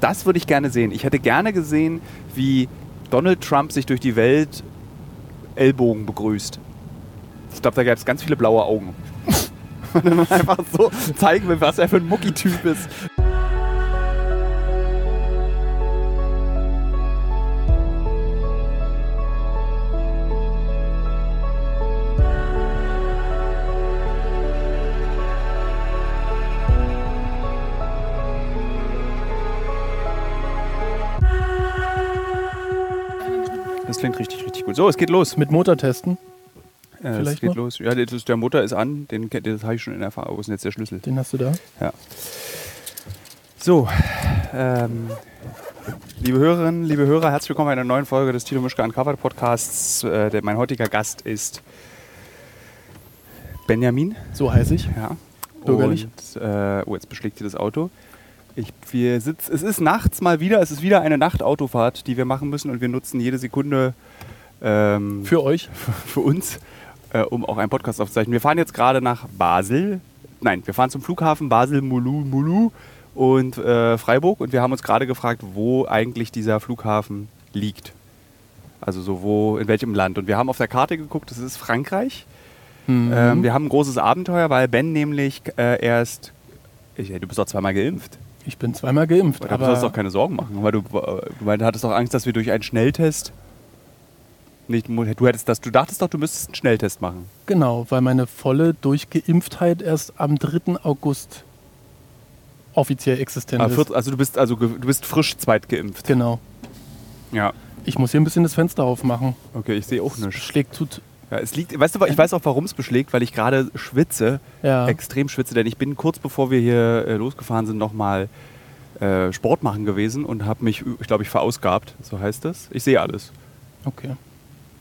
Das würde ich gerne sehen. Ich hätte gerne gesehen, wie Donald Trump sich durch die Welt Ellbogen begrüßt. Ich glaube, da gab es ganz viele blaue Augen. Und dann einfach so zeigen will, was er für ein Mucki-Typ ist. Klingt richtig, richtig gut. So, es geht los. Mit Motortesten, Äh, es Vielleicht geht noch? los. Ja, das, der Motor ist an. Den, das habe ich schon in Erfahrung. Wo ist denn jetzt der Schlüssel? den hast du da. Ja. So, ähm, liebe Hörerinnen, liebe Hörer, herzlich willkommen bei einer neuen Folge des Tilo Mischke Uncovered Podcasts. Äh, der, mein heutiger Gast ist Benjamin. So heiße ich. Ja. Bürgerlich. Und, äh, oh, jetzt beschlägt hier das Auto. Ich, wir sitz, es ist nachts mal wieder, es ist wieder eine Nachtautofahrt, die wir machen müssen und wir nutzen jede Sekunde ähm, Für euch. für uns, äh, um auch einen Podcast aufzuzeichnen. Wir fahren jetzt gerade nach Basel. Nein, wir fahren zum Flughafen Basel, Mulu, Mulu und äh, Freiburg und wir haben uns gerade gefragt, wo eigentlich dieser Flughafen liegt. Also so wo, in welchem Land. Und wir haben auf der Karte geguckt, das ist Frankreich. Mhm. Ähm, wir haben ein großes Abenteuer, weil Ben nämlich äh, erst, ich, du bist doch zweimal geimpft. Ich bin zweimal geimpft, Da sollst du doch aber keine Sorgen machen, weil du, äh, du hattest doch Angst, dass wir durch einen Schnelltest nicht, du hättest das, du dachtest doch, du müsstest einen Schnelltest machen. genau, weil meine volle Durchgeimpftheit erst am 3. August offiziell existent Ah, ist. also du bist also du bist frisch zweitgeimpft. Genau. Ja. Ich muss hier ein bisschen das Fenster aufmachen. Okay, ich sehe auch nichts. schlägt tut. Ja, es liegt, weißt du, ich weiß auch, warum es beschlägt, weil ich gerade schwitze, Ja. extrem schwitze, denn ich bin kurz bevor wir hier äh, losgefahren sind nochmal äh, Sport machen gewesen und habe mich, ich glaube, ich verausgabt, so heißt das. Ich sehe alles. Okay.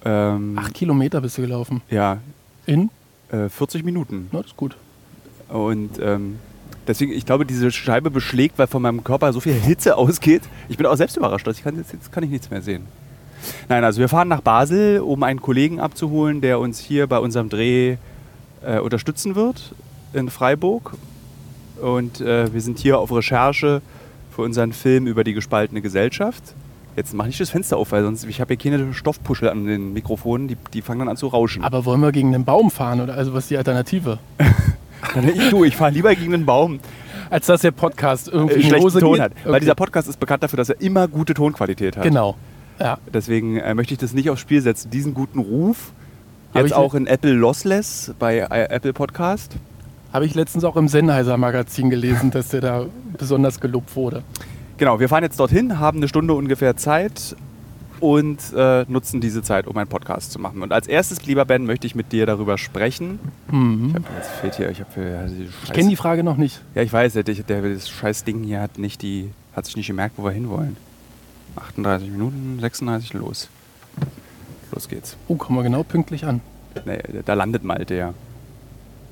Ähm, Acht Kilometer bist du gelaufen. Ja, In? äh, 40 Minuten. Na, das ist gut. Und ähm, deswegen, ich glaube, diese Scheibe beschlägt, weil von meinem Körper so viel Hitze ausgeht. Ich bin auch selbst überrascht. Also ich kann, jetzt, jetzt kann ich nichts mehr sehen. Nein, also wir fahren nach Basel, um einen Kollegen abzuholen, der uns hier bei unserem Dreh äh, unterstützen wird in Freiburg. Und äh, wir sind hier auf Recherche für unseren Film über die gespaltene Gesellschaft. Jetzt mach nicht das Fenster auf, weil sonst ich habe hier keine Stoffpuschel an den Mikrofonen, die, die fangen dann an zu rauschen. Aber wollen wir gegen den Baum fahren? Oder also was ist die Alternative? ich, du, ich fahre lieber gegen den Baum. Als dass der Podcast irgendwie äh, schlechten Ton hat. Weil Okay. dieser Podcast ist bekannt dafür, dass er immer gute Tonqualität hat. Genau. Ja. Deswegen äh, möchte ich das nicht aufs Spiel setzen. Diesen guten Ruf. Jetzt ich- auch in Apple Lossless bei äh, Apple Podcast. Habe ich letztens auch im Sennheiser Magazin gelesen, dass der da besonders gelobt wurde. Genau, wir fahren jetzt dorthin, haben eine Stunde ungefähr Zeit und äh, nutzen diese Zeit, um einen Podcast zu machen. Und als erstes, lieber Ben, möchte ich mit dir darüber sprechen. Mhm. Ich hab, jetzt fehlt hier, ich diese Ich kenne die Frage noch nicht. Ja, ich weiß, der, der, das scheiß Ding hier hat nicht die, hat sich nicht gemerkt, wo wir hinwollen. 38 Minuten, 36, los. Los geht's. Oh, kommen wir genau pünktlich an. Nee, da landet Malte ja.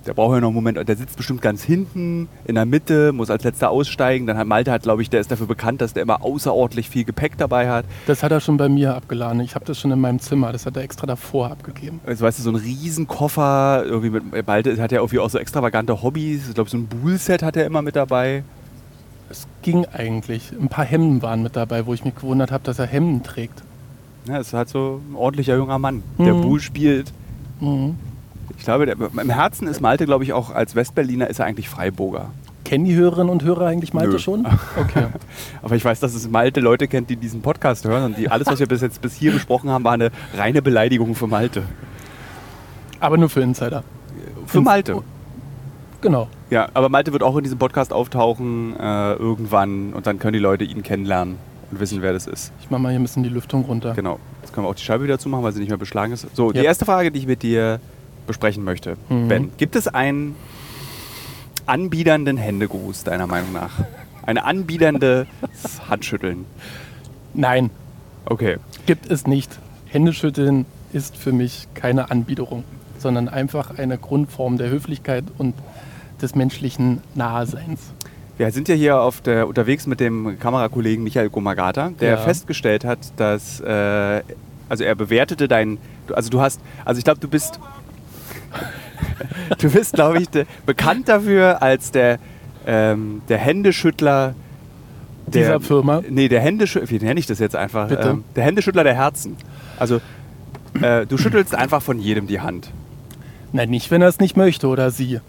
Der braucht ja noch einen Moment. Der sitzt bestimmt ganz hinten, in der Mitte, muss als letzter aussteigen. Dann hat Malte hat, glaube ich, der ist dafür bekannt, dass der immer außerordentlich viel Gepäck dabei hat. Das hat er schon bei mir abgeladen. Ich habe das schon in meinem Zimmer. Das hat er extra davor abgegeben. Also, weißt du, so ein Riesenkoffer. Irgendwie mit, Malte hat ja irgendwie auch so extravagante Hobbys. Ich glaube, so ein Bullset hat er immer mit dabei. Es ging eigentlich. Ein paar Hemden waren mit dabei, wo ich mich gewundert habe, dass er Hemden trägt. Ja, ist halt so ein ordentlicher junger Mann, der Mhm. Bull spielt. Mhm. Ich glaube, der, im Herzen ist Malte, glaube ich, auch als Westberliner ist er eigentlich Freiburger. Kennen die Hörerinnen und Hörer eigentlich Malte Nö. schon? Okay. Aber ich weiß, dass es Malte Leute kennt, die diesen Podcast hören und die alles, was wir bis jetzt bis hier besprochen haben, war eine reine Beleidigung für Malte. Aber nur für Insider. Für Malte. Genau. Ja, aber Malte wird auch in diesem Podcast auftauchen äh, irgendwann und dann können die Leute ihn kennenlernen und wissen, wer das ist. Ich mache mal hier ein bisschen die Lüftung runter. Genau. Jetzt können wir auch die Scheibe wieder zumachen, weil sie nicht mehr beschlagen ist. So, die Ja. erste Frage, die ich mit dir besprechen möchte. Mhm. Ben, gibt es einen anbiedernden Händegruß, deiner Meinung nach? Eine anbiedernde Handschütteln. Nein, Okay. gibt es nicht. Händeschütteln ist für mich keine Anbiederung, sondern einfach eine Grundform der Höflichkeit und des menschlichen Naheseins. Wir sind ja hier auf der, unterwegs mit dem Kamerakollegen Michael Gomagata, der Ja. festgestellt hat, dass, äh, also er bewertete dein, also du hast, also ich glaube, du bist, du bist, glaube ich, de, bekannt dafür als der, ähm, der Händeschüttler dieser Firma. Nee, der Händeschüttler, wie nenne ich das jetzt einfach? Ähm, der Händeschüttler der Herzen. Also, äh, du schüttelst einfach von jedem die Hand. Nein, nicht, wenn er es nicht möchte oder sie.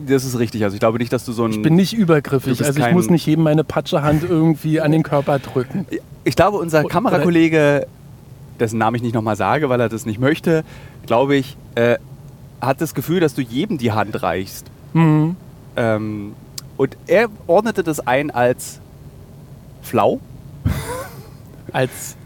Das ist richtig. Also, ich glaube nicht, dass du so ein. Ich bin nicht übergriffig. Also ich muss nicht jedem meine Patschehand irgendwie an den Körper drücken. Ich glaube, unser Kamerakollege, dessen Namen ich nicht nochmal sage, weil er das nicht möchte, glaube ich, äh, hat das Gefühl, dass du jedem die Hand reichst. Mhm. Ähm, und er ordnete das ein als flau. Als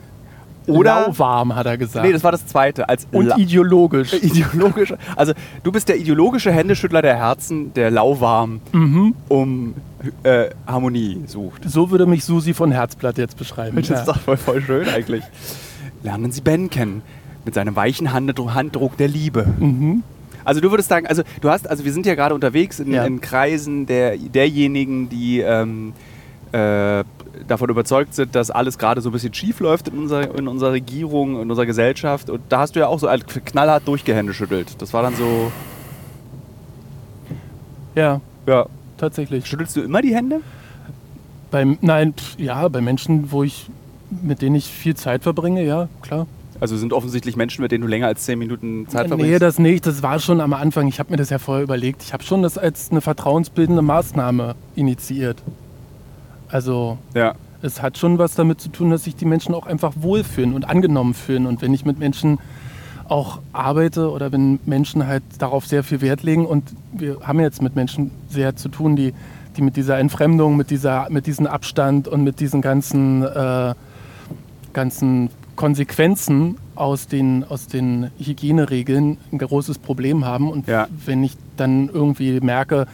Oder- lauwarm, hat er gesagt. Nee, das war das zweite. Als Und la- ideologisch. ideologisch. Also du bist der ideologische Händeschüttler der Herzen, der lauwarm Mhm. um äh, Harmonie sucht. So würde mich Susi von Herzblatt jetzt beschreiben. Das ist doch voll, voll schön eigentlich. Lernen Sie Ben kennen. Mit seinem weichen Handdruck, Handdruck der Liebe. Mhm. Also du würdest sagen, also du hast, also wir sind ja gerade unterwegs in, Ja. in Kreisen der, derjenigen, die ähm, äh, davon überzeugt sind, dass alles gerade so ein bisschen schief läuft in unserer, in unserer Regierung, in unserer Gesellschaft. Und da hast du ja auch so knallhart durchgehändeschüttelt. Das war dann so, Ja, ja. tatsächlich. Schüttelst du immer die Hände? Beim, nein, pf, ja, bei Menschen, wo ich, mit denen ich viel Zeit verbringe, ja, klar. Also sind offensichtlich Menschen, mit denen du länger als 10 Minuten Zeit verbringst? Nee, das nicht. Das war schon am Anfang. Ich habe mir das ja vorher überlegt. Ich habe schon das als eine vertrauensbildende Maßnahme initiiert. Also ja. es hat schon was damit zu tun, dass sich die Menschen auch einfach wohlfühlen und angenommen fühlen. Und wenn ich mit Menschen auch arbeite oder wenn Menschen halt darauf sehr viel Wert legen und wir haben jetzt mit Menschen sehr zu tun, die, die mit dieser Entfremdung, mit, dieser, mit diesem Abstand und mit diesen ganzen, äh, ganzen Konsequenzen aus den, aus den Hygieneregeln ein großes Problem haben. Und Ja. wenn ich dann irgendwie merke,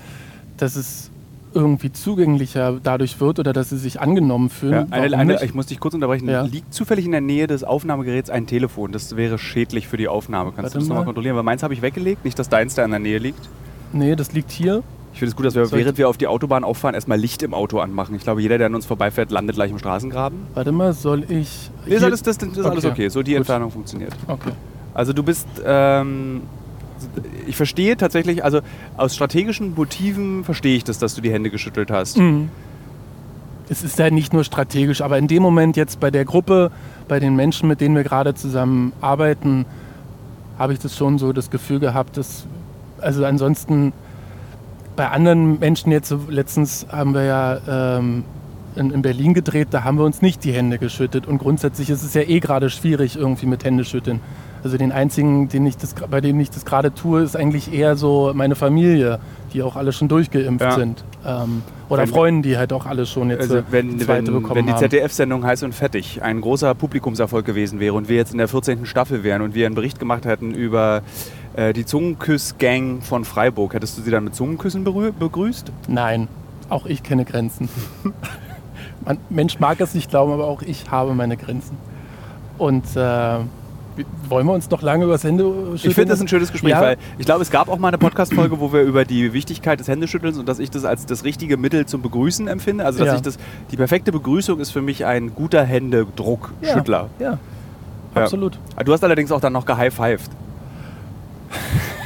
dass es irgendwie zugänglicher dadurch wird oder dass sie sich angenommen fühlen. Ja, eine, eine, ich muss dich kurz unterbrechen. Ja. Liegt zufällig in der Nähe des Aufnahmegeräts ein Telefon? Das wäre schädlich für die Aufnahme. Kannst Warte du das nochmal mal. kontrollieren? Weil meins habe ich weggelegt. Nicht, dass deins da in der Nähe liegt. nee, das liegt hier. Ich finde es gut, dass wir, während wir auf die Autobahn auffahren, erstmal Licht im Auto anmachen. Ich glaube, jeder, der an uns vorbeifährt, landet gleich im Straßengraben. Warte mal, soll ich. Nee, ist alles, das, das ist alles Okay. okay. So die Gut. Entfernung funktioniert. Okay. Also du bist, ähm, ich verstehe tatsächlich, also aus strategischen Motiven verstehe ich das, dass du die Hände geschüttelt hast. Mhm. Es ist ja nicht nur strategisch, aber in dem Moment jetzt bei der Gruppe, bei den Menschen, mit denen wir gerade zusammen arbeiten, habe ich das schon so das Gefühl gehabt, dass, also ansonsten bei anderen Menschen jetzt, so letztens haben wir ja ähm, in, in Berlin gedreht, da haben wir uns nicht die Hände geschüttet und grundsätzlich ist es ja eh gerade schwierig irgendwie mit Hände schütteln. Also den einzigen, den ich das, bei dem ich das gerade tue, ist eigentlich eher so meine Familie, die auch alle schon durchgeimpft Ja. sind. Ähm, oder Wenn- Freunde, die halt auch alle schon jetzt Also wenn, die zweite wenn, bekommen wenn die. ZDF-Sendung Heiß und Fettig ein großer Publikumserfolg gewesen wäre und wir jetzt in der 14. Staffel wären und wir einen Bericht gemacht hätten über äh, die Zungenküss-Gang von Freiburg, hättest du sie dann mit Zungenküssen begrüßt? Nein, auch ich kenne Grenzen. Man, Mensch mag es nicht glauben, aber auch ich habe meine Grenzen. Und äh, wollen wir uns noch lange über das Hände schütteln? Ich finde das ein schönes Gespräch, Ja. weil ich glaube, es gab auch mal eine Podcast-Folge, wo wir über die Wichtigkeit des Händeschüttelns und dass ich das als das richtige Mittel zum Begrüßen empfinde. Also, dass Ja. ich das, die perfekte Begrüßung ist für mich ein guter Händedruck-Schüttler. Ja, Ja. absolut. Du hast allerdings auch dann noch gehighfived.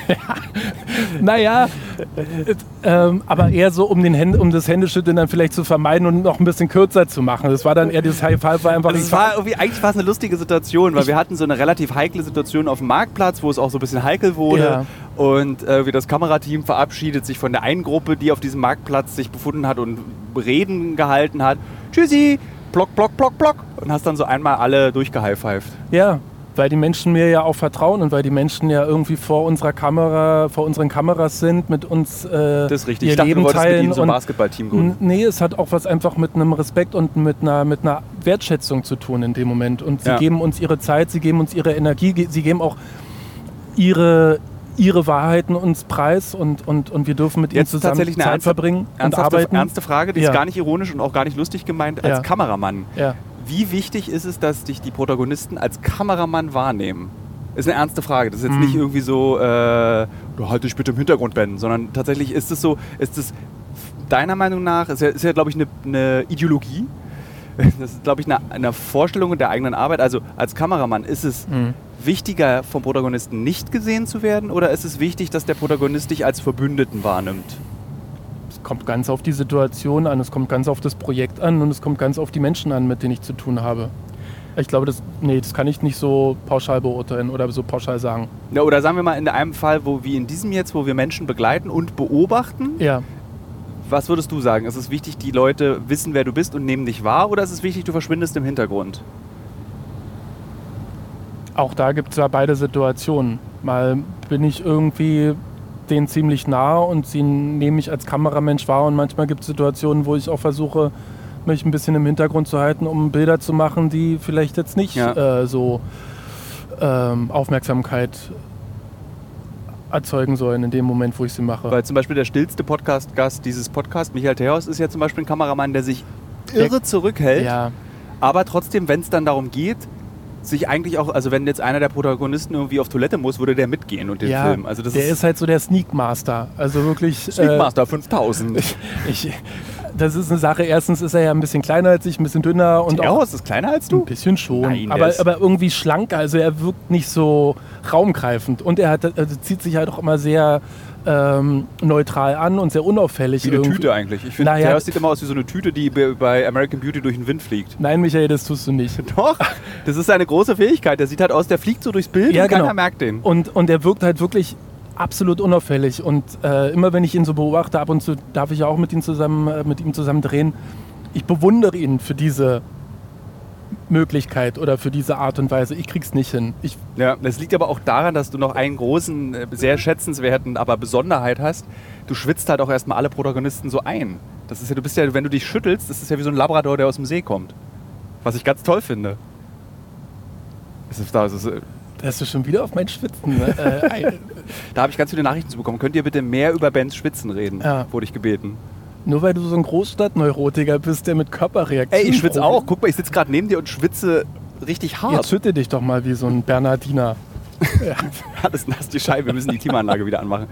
Naja, äh, ähm, aber eher so, um, den Händ um das Händeschütteln dann vielleicht zu vermeiden und noch ein bisschen kürzer zu machen. Das war dann eher dieses High Five, war einfach. Also es war irgendwie, eigentlich war es eine lustige Situation, weil wir hatten so eine relativ heikle Situation auf dem Marktplatz, wo es auch so ein bisschen heikel wurde. Ja. Und äh, wie das Kamerateam verabschiedet sich von der einen Gruppe, die auf diesem Marktplatz sich befunden hat und Reden gehalten hat. Tschüssi, block, block, block, block. Und hast dann so einmal alle durchgehighfived. Ja, weil die Menschen mir ja auch vertrauen und weil die Menschen ja irgendwie vor unserer Kamera, vor unseren Kameras sind, mit uns äh, Das ist richtig. ihr Ich dachte, Leben du wolltest mit teilen ihnen so ein und Basketballteam gründen. Nee, es hat auch was einfach mit einem Respekt und mit einer, mit einer Wertschätzung zu tun in dem Moment. Und sie Ja. geben uns ihre Zeit, sie geben uns ihre Energie, sie geben auch ihre, ihre Wahrheiten uns preis und, und, und wir dürfen mit ihnen Jetzt zusammen tatsächlich eine Zeit ernste, verbringen und arbeiten. ernste Frage, die Ja. ist gar nicht ironisch und auch gar nicht lustig gemeint. Als Ja. Kameramann, Ja. Wie wichtig ist es, dass dich die Protagonisten als Kameramann wahrnehmen? Ist eine ernste Frage. Das ist jetzt Mhm. nicht irgendwie so, äh, du halt dich bitte im Hintergrund, Ben, sondern tatsächlich ist es so, ist es deiner Meinung nach, ist ja, ist ja glaube ich, eine, eine Ideologie. Das ist, glaube ich, eine, eine Vorstellung der eigenen Arbeit. Also als Kameramann ist es Mhm. wichtiger, vom Protagonisten nicht gesehen zu werden oder ist es wichtig, dass der Protagonist dich als Verbündeten wahrnimmt? Es kommt ganz auf die Situation an, es kommt ganz auf das Projekt an und es kommt ganz auf die Menschen an, mit denen ich zu tun habe. Ich glaube, das, nee, das kann ich nicht so pauschal beurteilen oder so pauschal sagen. Ja, oder sagen wir mal in einem Fall, wo wie in diesem jetzt, wo wir Menschen begleiten und beobachten, Ja, was würdest du sagen? Ist es wichtig, die Leute wissen, wer du bist und nehmen dich wahr oder ist es wichtig, du verschwindest im Hintergrund? auch da gibt es ja beide Situationen. Mal bin ich irgendwie denen ziemlich nah und sie nehmen mich als Kameramensch wahr und manchmal gibt es Situationen, wo ich auch versuche, mich ein bisschen im Hintergrund zu halten, um Bilder zu machen, die vielleicht jetzt nicht Ja. äh, so ähm, Aufmerksamkeit erzeugen sollen in dem Moment, wo ich sie mache. Weil zum Beispiel der stillste Podcast-Gast dieses Podcasts, Michael Theos, ist ja zum Beispiel ein Kameramann, der sich irre zurückhält, ja, aber trotzdem, wenn es dann darum geht, sich eigentlich auch, also wenn jetzt einer der Protagonisten irgendwie auf Toilette muss, würde der mitgehen und den ja Film. Also das der ist, halt so der Sneak Master. Also wirklich. äh, Sneakmaster 5000. Ich, das ist eine Sache. Erstens ist er ja ein bisschen kleiner als ich, ein bisschen dünner und auch ist kleiner als ein du? bisschen schon. Nein, aber, ist- aber irgendwie schlanker. Also er wirkt nicht so raumgreifend. Und er hat, also zieht sich halt auch immer sehr ähm, neutral an und sehr unauffällig. Wie eine irgendwie. Tüte eigentlich. Ich finde, Naja. Theos sieht immer aus wie so eine Tüte, die bei- American Beauty durch den Wind fliegt. Nein, Michael, das tust du nicht. Doch, das ist seine große Fähigkeit. Der sieht halt aus, der fliegt so durchs Bild Ja, und keiner genau. merkt den. Und, und er wirkt halt wirklich absolut unauffällig. Und äh, immer wenn ich ihn so beobachte, ab und zu darf ich ja auch mit ihm zusammen, äh, mit ihm zusammen drehen, ich bewundere ihn für diese Möglichkeit oder für diese Art und Weise. Ich krieg's nicht hin. Ich, Ja, das liegt aber auch daran, dass du noch einen großen, äh, sehr schätzenswerten, aber Besonderheit hast. Du schwitzt halt auch erstmal alle Protagonisten so ein. Das ist ja, du bist ja, wenn du dich schüttelst, das ist ja wie so ein Labrador, der aus dem See kommt. Was ich ganz toll finde. Das ist, das ist, äh, da hast du schon wieder auf mein Schwitzen. ne? äh, ein- da habe ich ganz viele Nachrichten zu bekommen. Könnt ihr bitte mehr über Bens Schwitzen reden? Ja. Wurde ich gebeten. Nur weil du so ein Großstadtneurotiker bist, der mit Körperreaktionen. Ey, ich schwitze auch. Guck mal, ich sitze gerade neben dir und schwitze richtig hart. Jetzt schütte dich doch mal wie so ein Bernardiner. Alles nass die Scheibe. Wir müssen die Klimaanlage wieder anmachen.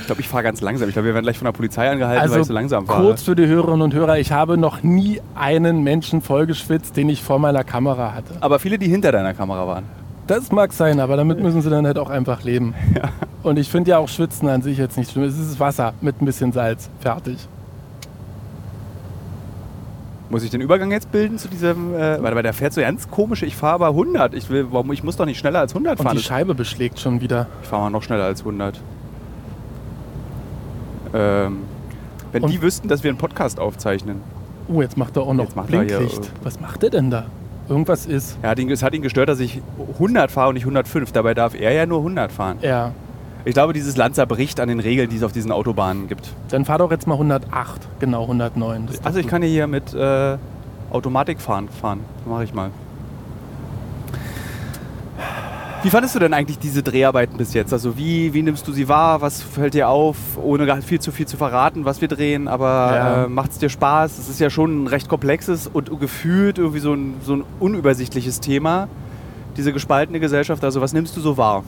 Ich glaube, ich fahre ganz langsam. Ich glaube, wir werden gleich von der Polizei angehalten, weil ich so langsam fahre. Also kurz für die Hörerinnen und Hörer, ich habe noch nie einen Menschen vollgeschwitzt, den ich vor meiner Kamera hatte. Aber viele, die hinter deiner Kamera waren. Das mag sein, aber damit müssen sie dann halt auch einfach leben. Und ich finde ja auch Schwitzen an sich jetzt nicht schlimm. Es ist Wasser mit ein bisschen Salz. Fertig. Muss ich den Übergang jetzt bilden zu diesem. Äh, warte, weil der fährt so ganz komisch. Ich fahre aber 100. Ich, will, warum, ich muss doch nicht schneller als 100 Und fahren. die Scheibe beschlägt schon wieder. Ich fahre mal noch schneller als 100. Ähm, wenn Und- die wüssten, dass wir einen Podcast aufzeichnen. Oh, jetzt macht er auch noch Blinklicht. Was macht er denn da? Irgendwas ist. Er hat ihn, es hat ihn gestört, dass ich 100 fahre und nicht 105. Dabei darf er ja nur 100 fahren. Ja. Ich glaube, dieses Land zerbricht an den Regeln, die es auf diesen Autobahnen gibt. Dann fahr doch jetzt mal 108. Genau, 109. Das ist doch Also ich gut. kann hier mit äh, Automatik fahren. fahren. Mache ich mal. Wie fandest du denn eigentlich diese Dreharbeiten bis jetzt? Also wie, wie nimmst du sie wahr? Was fällt dir auf? Ohne gar viel zu viel zu verraten, was wir drehen, aber Ja. äh, macht es dir Spaß? Es ist ja schon ein recht komplexes und gefühlt irgendwie so ein, so ein unübersichtliches Thema. Diese gespaltene Gesellschaft. Also was nimmst du so wahr?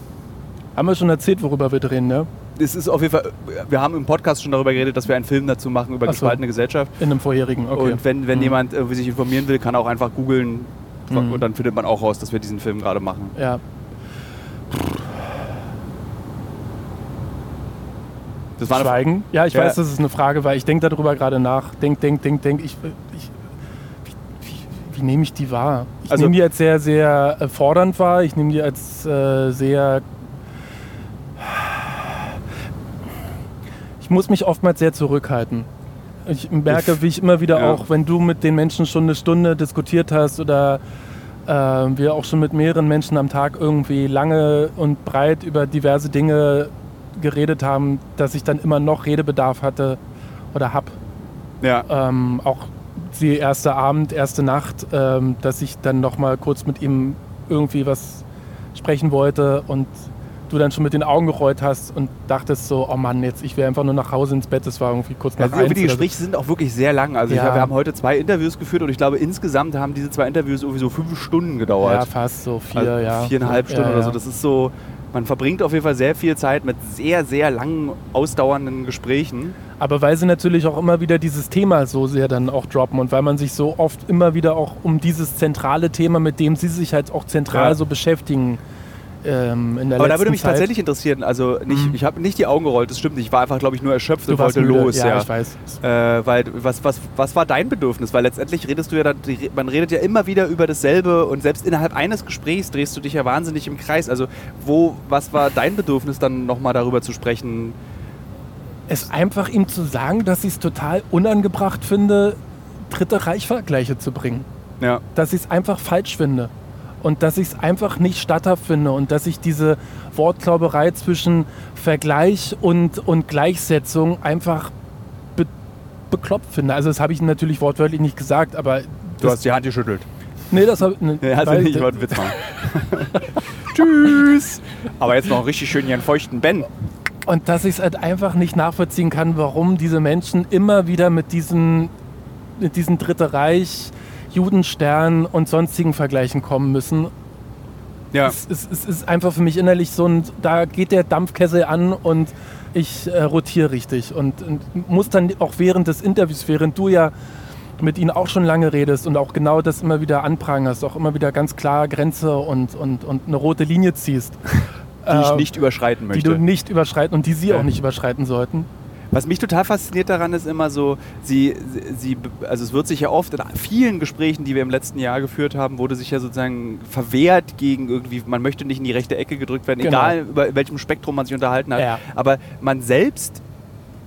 Haben wir schon erzählt, worüber wir drehen, ne? Es ist auf jeden Fall, wir haben im Podcast schon darüber geredet, dass wir einen Film dazu machen über Ach so. gespaltene Gesellschaft. In einem vorherigen, okay. Und wenn, wenn Mhm. jemand irgendwie sich informieren will, kann er auch einfach googeln Mhm. und dann findet man auch raus, dass wir diesen Film gerade machen. Ja. Das war Schweigen? Ja, ich Ja. weiß, dass es eine Frage war. Ich denke darüber gerade nach. Denk, denk, denk, denk. Ich, ich, wie nehme ich die wahr? Ich Also- nehme die als sehr, sehr äh, fordernd wahr. Ich nehme die als äh, sehr. Ich muss mich oftmals sehr zurückhalten. Ich merke, wie ich immer wieder Ja. auch, wenn du mit den Menschen schon eine Stunde diskutiert hast oder äh, wir auch schon mit mehreren Menschen am Tag irgendwie lange und breit über diverse Dinge geredet haben, dass ich dann immer noch Redebedarf hatte oder hab. ja. Ähm, auch die erste Abend, erste Nacht, ähm, dass ich dann noch mal kurz mit ihm irgendwie was sprechen wollte und du dann schon mit den Augen gerollt hast und dachtest so, oh Mann, jetzt ich will einfach nur nach Hause ins Bett. Das war irgendwie kurz nach Also eins die oder so. Gespräche sind auch wirklich sehr lang. Also ich, Ja. wir haben heute zwei Interviews geführt und ich glaube insgesamt haben diese zwei Interviews irgendwie so fünf Stunden gedauert. Ja, fast so vier, also ja. Viereinhalb Stunden ja. oder so. Das ist so, man verbringt auf jeden Fall sehr viel Zeit mit sehr, sehr langen, ausdauernden Gesprächen. Aber weil sie natürlich auch immer wieder dieses Thema so sehr dann auch droppen und weil man sich so oft immer wieder auch um dieses zentrale Thema, mit dem sie sich halt auch zentral Ja. so beschäftigen, ähm, in der Aber da würde mich Zeit, tatsächlich interessieren, also nicht, Mhm. ich habe nicht die Augen gerollt, das stimmt nicht, ich war einfach, glaube ich, nur erschöpft du und wollte müde. los. Ja, Ja, ich weiß. Äh, weil, was, was, was war dein Bedürfnis? Weil letztendlich redest du ja, dann, man redet ja immer wieder über dasselbe und selbst innerhalb eines Gesprächs drehst du dich ja wahnsinnig im Kreis. Also, wo, was war dein Bedürfnis, dann nochmal darüber zu sprechen? Es einfach ihm zu sagen, dass ich es total unangebracht finde, Dritte Reich-Vergleiche zu bringen. Ja, dass ich es einfach falsch finde und dass ich es einfach nicht statthaft finde und dass ich diese Wortklauberei zwischen Vergleich und, und Gleichsetzung einfach be bekloppt finde. Also das habe ich natürlich wortwörtlich nicht gesagt, aber du hast die Hand geschüttelt. nee, das habe ne, Nee, du weil- nicht, ich wollte einen Witz machen. Tschüss! Aber jetzt noch richtig schön ihren feuchten Ben. Und dass ich es halt einfach nicht nachvollziehen kann, warum diese Menschen immer wieder mit diesen, mit diesen Dritte Reich, Judenstern und sonstigen Vergleichen kommen müssen. Ja. Es, es, es ist einfach für mich innerlich so ein, da geht der Dampfkessel an und ich äh, rotiere richtig und, und muss dann auch während des Interviews, während du ja mit ihnen auch schon lange redest und auch genau das immer wieder anprangerst, auch immer wieder ganz klar Grenze und, und, und eine rote Linie ziehst. Die ich äh, nicht überschreiten die möchte. du nicht überschreiten und die sie Ja. auch nicht überschreiten sollten. Was mich total fasziniert daran ist immer so, sie, sie, also es wird sich ja oft in vielen Gesprächen, die wir im letzten Jahr geführt haben, wurde sich ja sozusagen verwehrt gegen irgendwie, man möchte nicht in die rechte Ecke gedrückt werden, Genau. egal über welchem Spektrum man sich unterhalten hat. Ja. Aber man selbst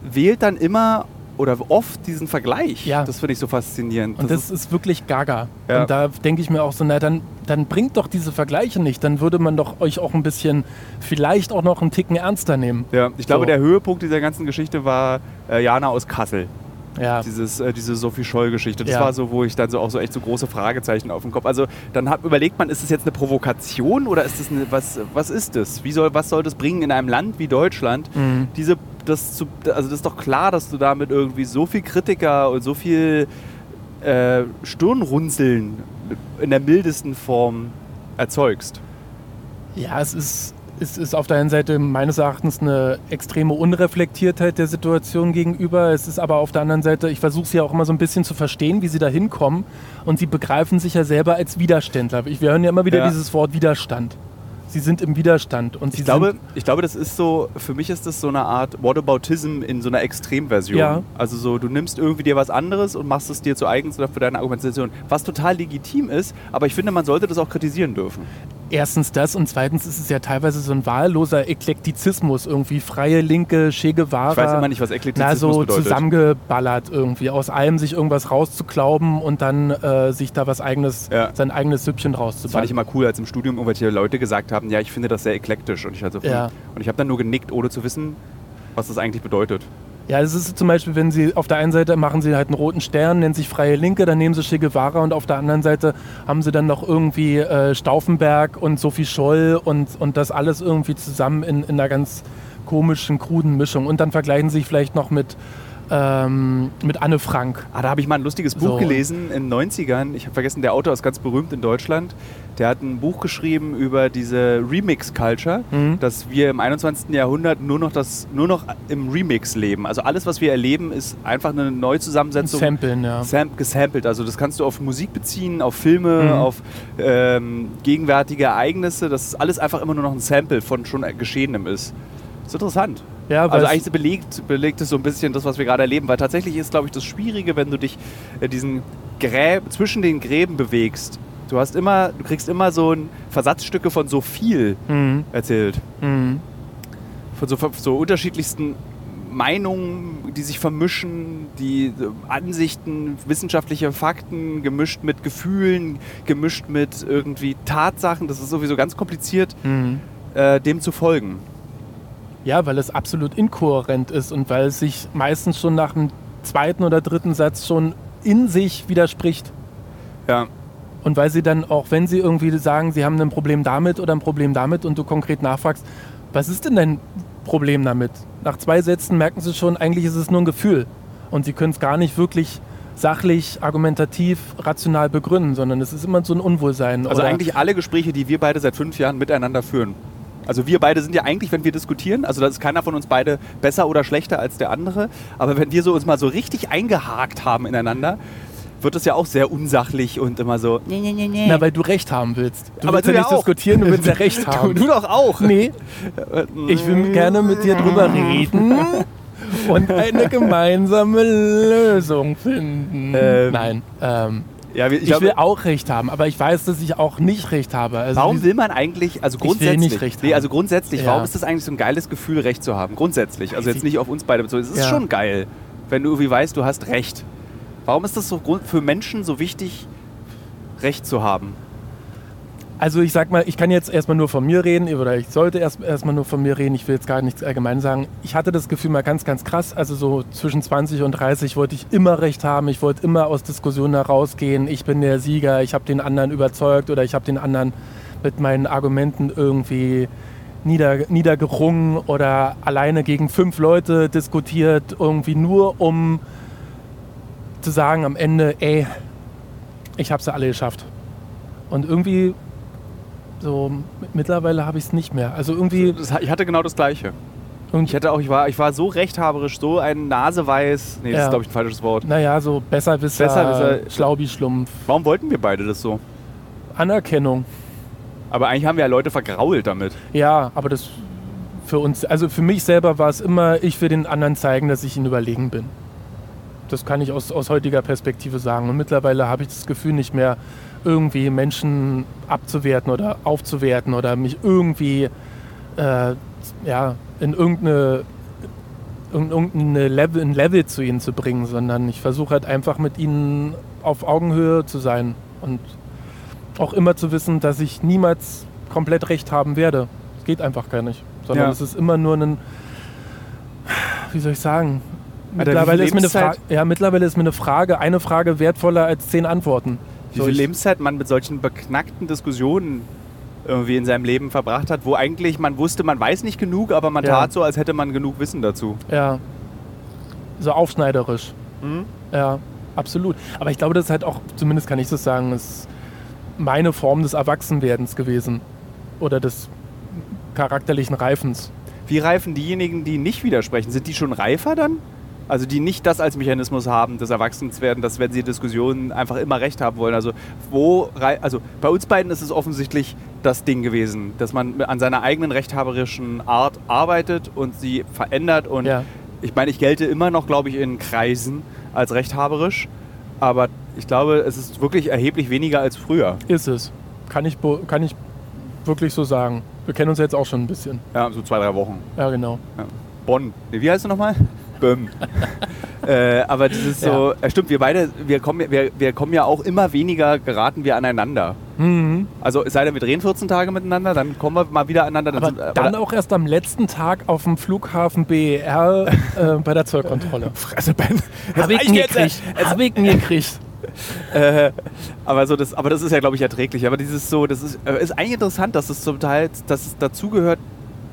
wählt dann immer oder oft diesen Vergleich. Ja. Das finde ich so faszinierend. Und das, ist, wirklich gaga. Ja. Und da denke ich mir auch so, na dann, dann bringt doch diese Vergleiche nicht. Dann würde man doch euch auch ein bisschen, vielleicht auch noch einen Ticken ernster nehmen. ja, ich glaube, So. der Höhepunkt dieser ganzen Geschichte war äh, Jana aus Kassel. Ja, Dieses, äh, diese Sophie Scholl-Geschichte. Das Ja. war so, wo ich dann so auch so echt so große Fragezeichen auf dem Kopf. Also dann hab, überlegt man, ist das jetzt eine Provokation oder ist das eine, was, was ist das? Wie soll, was soll das bringen in einem Land wie Deutschland? Mhm. Diese, das zu, also das ist doch klar, dass du damit irgendwie so viel Kritiker und so viel äh, Stirnrunzeln in der mildesten Form erzeugst. ja es, ist, es ist auf der einen Seite meines Erachtens eine extreme Unreflektiertheit der Situation gegenüber. Es ist aber auf der anderen Seite, ich versuche sie ja auch immer so ein bisschen zu verstehen, wie sie da hinkommen. Und sie begreifen sich ja selber als Widerständler. Ich, wir hören ja immer wieder Ja. dieses Wort Widerstand. Sie sind im Widerstand. Und sie Ich glaube, ich glaube, das ist so, für mich ist das so eine Art Whataboutism in so einer Extremversion. Ja. Also so, du nimmst irgendwie dir was anderes und machst es dir zu eigens oder für deine Argumentation. Was total legitim ist, aber ich finde, man sollte das auch kritisieren dürfen. Erstens das und zweitens ist es ja teilweise so ein wahlloser Eklektizismus, irgendwie freie Linke, Che Guevara. Ich weiß immer nicht, was Eklektizismus na, so bedeutet. zusammengeballert irgendwie, aus allem sich irgendwas rauszuklauben und dann äh, sich da was eigenes, Ja. sein eigenes Süppchen Das fand rauszubauen. ich immer cool, als im Studium irgendwelche Leute gesagt haben, ja, ich finde das sehr eklektisch. Und ich, hm. Ja. und ich habe dann nur genickt, ohne zu wissen, was das eigentlich bedeutet. Ja, das ist zum Beispiel, wenn sie auf der einen Seite machen sie halt einen roten Stern, nennen sich Freie Linke, dann nehmen sie Che Guevara und auf der anderen Seite haben sie dann noch irgendwie äh, Stauffenberg und Sophie Scholl und, und das alles irgendwie zusammen in, in einer ganz komischen, kruden Mischung. Und dann vergleichen sie sich vielleicht noch mit, ähm, mit Anne Frank. Ah, da habe ich mal ein lustiges Buch So. gelesen in den 90ern. Ich habe vergessen, der Autor ist ganz berühmt in Deutschland. Der hat ein Buch geschrieben über diese Remix-Culture, Mhm. dass wir im 21. Jahrhundert nur noch, das, nur noch im Remix leben. Also alles, was wir erleben, ist einfach eine Neuzusammensetzung. Samplen, ja. Sam gesampelt. Also das kannst du auf Musik beziehen, auf Filme, Mhm. auf ähm, gegenwärtige Ereignisse. Das ist alles einfach immer nur noch ein Sample von schon Geschehenem ist. Das ist interessant. Ja, Also eigentlich belegt, belegt es so ein bisschen das, was wir gerade erleben, weil tatsächlich ist, glaube ich, das Schwierige, wenn du dich äh, diesen Gräb, zwischen den Gräben bewegst. Du hast immer, du kriegst immer so ein Versatzstücke von so viel Mhm. erzählt. Mhm. Von so, so unterschiedlichsten Meinungen, die sich vermischen, die äh, Ansichten, wissenschaftliche Fakten, gemischt mit Gefühlen, gemischt mit irgendwie Tatsachen. Das ist sowieso ganz kompliziert, Mhm. äh, dem zu folgen. Ja, weil es absolut inkohärent ist und weil es sich meistens schon nach dem zweiten oder dritten Satz schon in sich widerspricht. Ja. Und weil sie dann, auch wenn sie irgendwie sagen, sie haben ein Problem damit oder ein Problem damit und du konkret nachfragst, was ist denn dein Problem damit? Nach zwei Sätzen merken sie schon, eigentlich ist es nur ein Gefühl. Und sie können es gar nicht wirklich sachlich, argumentativ, rational begründen, sondern es ist immer so ein Unwohlsein. Also eigentlich alle Gespräche, die wir beide seit fünf Jahren miteinander führen. Also wir beide sind ja eigentlich, wenn wir diskutieren, also da ist keiner von uns beide besser oder schlechter als der andere, aber wenn wir so uns mal so richtig eingehakt haben ineinander, wird das ja auch sehr unsachlich und immer so. Nee, nee, nee, nee. Na, weil du Recht haben willst. Du Aber willst du ja ja nicht auch. diskutieren, du willst ja Recht Du, haben. du doch auch. Nee, ich will gerne mit dir drüber reden und eine gemeinsame Lösung finden. Ähm, Nein, ähm, Ja, ich, ich glaube, will auch Recht haben, aber ich weiß, dass ich auch nicht Recht habe. Also Warum will man eigentlich, also will grundsätzlich, nicht Recht nee, haben. also grundsätzlich, Ja. warum ist das eigentlich so ein geiles Gefühl, Recht zu haben? Grundsätzlich, also jetzt ich- nicht auf uns beide bezogen. Es ist Ja. schon geil, wenn du irgendwie weißt, du hast Recht. Warum ist das so für Menschen so wichtig, Recht zu haben? Also ich sag mal, ich kann jetzt erstmal nur von mir reden, oder ich sollte erst erstmal nur von mir reden, ich will jetzt gar nichts allgemein sagen. Ich hatte das Gefühl mal ganz, ganz krass, also so zwischen 20 und 30 wollte ich immer recht haben, ich wollte immer aus Diskussionen herausgehen, ich bin der Sieger, ich habe den anderen überzeugt oder ich habe den anderen mit meinen Argumenten irgendwie nieder, niedergerungen oder alleine gegen fünf Leute diskutiert, irgendwie nur um zu sagen am Ende, ey, ich habe sie alle geschafft. Und irgendwie so mittlerweile habe ich es nicht mehr. Also irgendwie, ich hatte genau das Gleiche. irgendwie Ich hatte auch, ich war, ich war so rechthaberisch, so ein Naseweiß. Nee, das Ja. ist glaube ich ein falsches Wort. naja, so Besserwisser, Besserwisser- Schlaubi-Schlumpf, Warum wollten wir beide das so? Anerkennung. Aber eigentlich haben wir ja Leute vergrault damit. Ja, aber das für uns, also für mich selber war es immer, ich will den anderen zeigen, dass ich ihnen überlegen bin. Das kann ich aus, aus heutiger Perspektive sagen. Und mittlerweile habe ich das Gefühl nicht mehr, irgendwie Menschen abzuwerten oder aufzuwerten oder mich irgendwie äh, ja, in irgendeine, in irgendeine Level, ein Level zu ihnen zu bringen, sondern ich versuche halt einfach mit ihnen auf Augenhöhe zu sein und auch immer zu wissen, dass ich niemals komplett recht haben werde. Das geht einfach gar nicht. Sondern Ja. es ist immer nur ein, wie soll ich sagen, mittlerweile ist, mir eine ja, mittlerweile ist mir eine Frage, eine Frage wertvoller als zehn Antworten. Wie So, viel Lebenszeit man mit solchen beknackten Diskussionen irgendwie in seinem Leben verbracht hat, wo eigentlich man wusste, man weiß nicht genug, aber man Ja. tat so, als hätte man genug Wissen dazu. Ja. So aufschneiderisch. Mhm. Ja, absolut. Aber ich glaube, das ist halt auch, zumindest kann ich das sagen, ist meine Form des Erwachsenwerdens gewesen. Oder des charakterlichen Reifens. Wie reifen diejenigen, die nicht widersprechen? Sind die schon reifer dann? Also die nicht das als Mechanismus haben, des Erwachsenswerden, dass wenn sie Diskussionen einfach immer recht haben wollen. Also wo also bei uns beiden ist es offensichtlich das Ding gewesen, dass man an seiner eigenen rechthaberischen Art arbeitet und sie verändert. Und Ja. ich meine, ich gelte immer noch, glaube ich, in Kreisen als rechthaberisch, aber ich glaube, es ist wirklich erheblich weniger als früher. Ist es. Kann ich, kann ich wirklich so sagen. Wir kennen uns jetzt auch schon ein bisschen. Ja, so zwei, drei Wochen. Ja, genau. Bonn. Nee, wie heißt du nochmal? Böhm. äh, aber das ist so, äh, stimmt, wir beide, wir kommen, ja- wir, wir kommen ja auch immer weniger, geraten wir aneinander. Mhm. Also es sei denn, wir drehen 14 Tage miteinander, dann kommen wir mal wieder aneinander. Aber sind- dann auch erst am letzten Tag auf dem Flughafen BER äh, bei der Zollkontrolle. Fresse, Ben. Hab ich reicht ihn gekriegt. äh, Hab ich ihn gekriegt. Äh, aber, so das, aber das ist ja, glaube ich, erträglich. Aber dieses so, das ist, äh, ist eigentlich interessant, dass es zum Teil, dass es dazugehört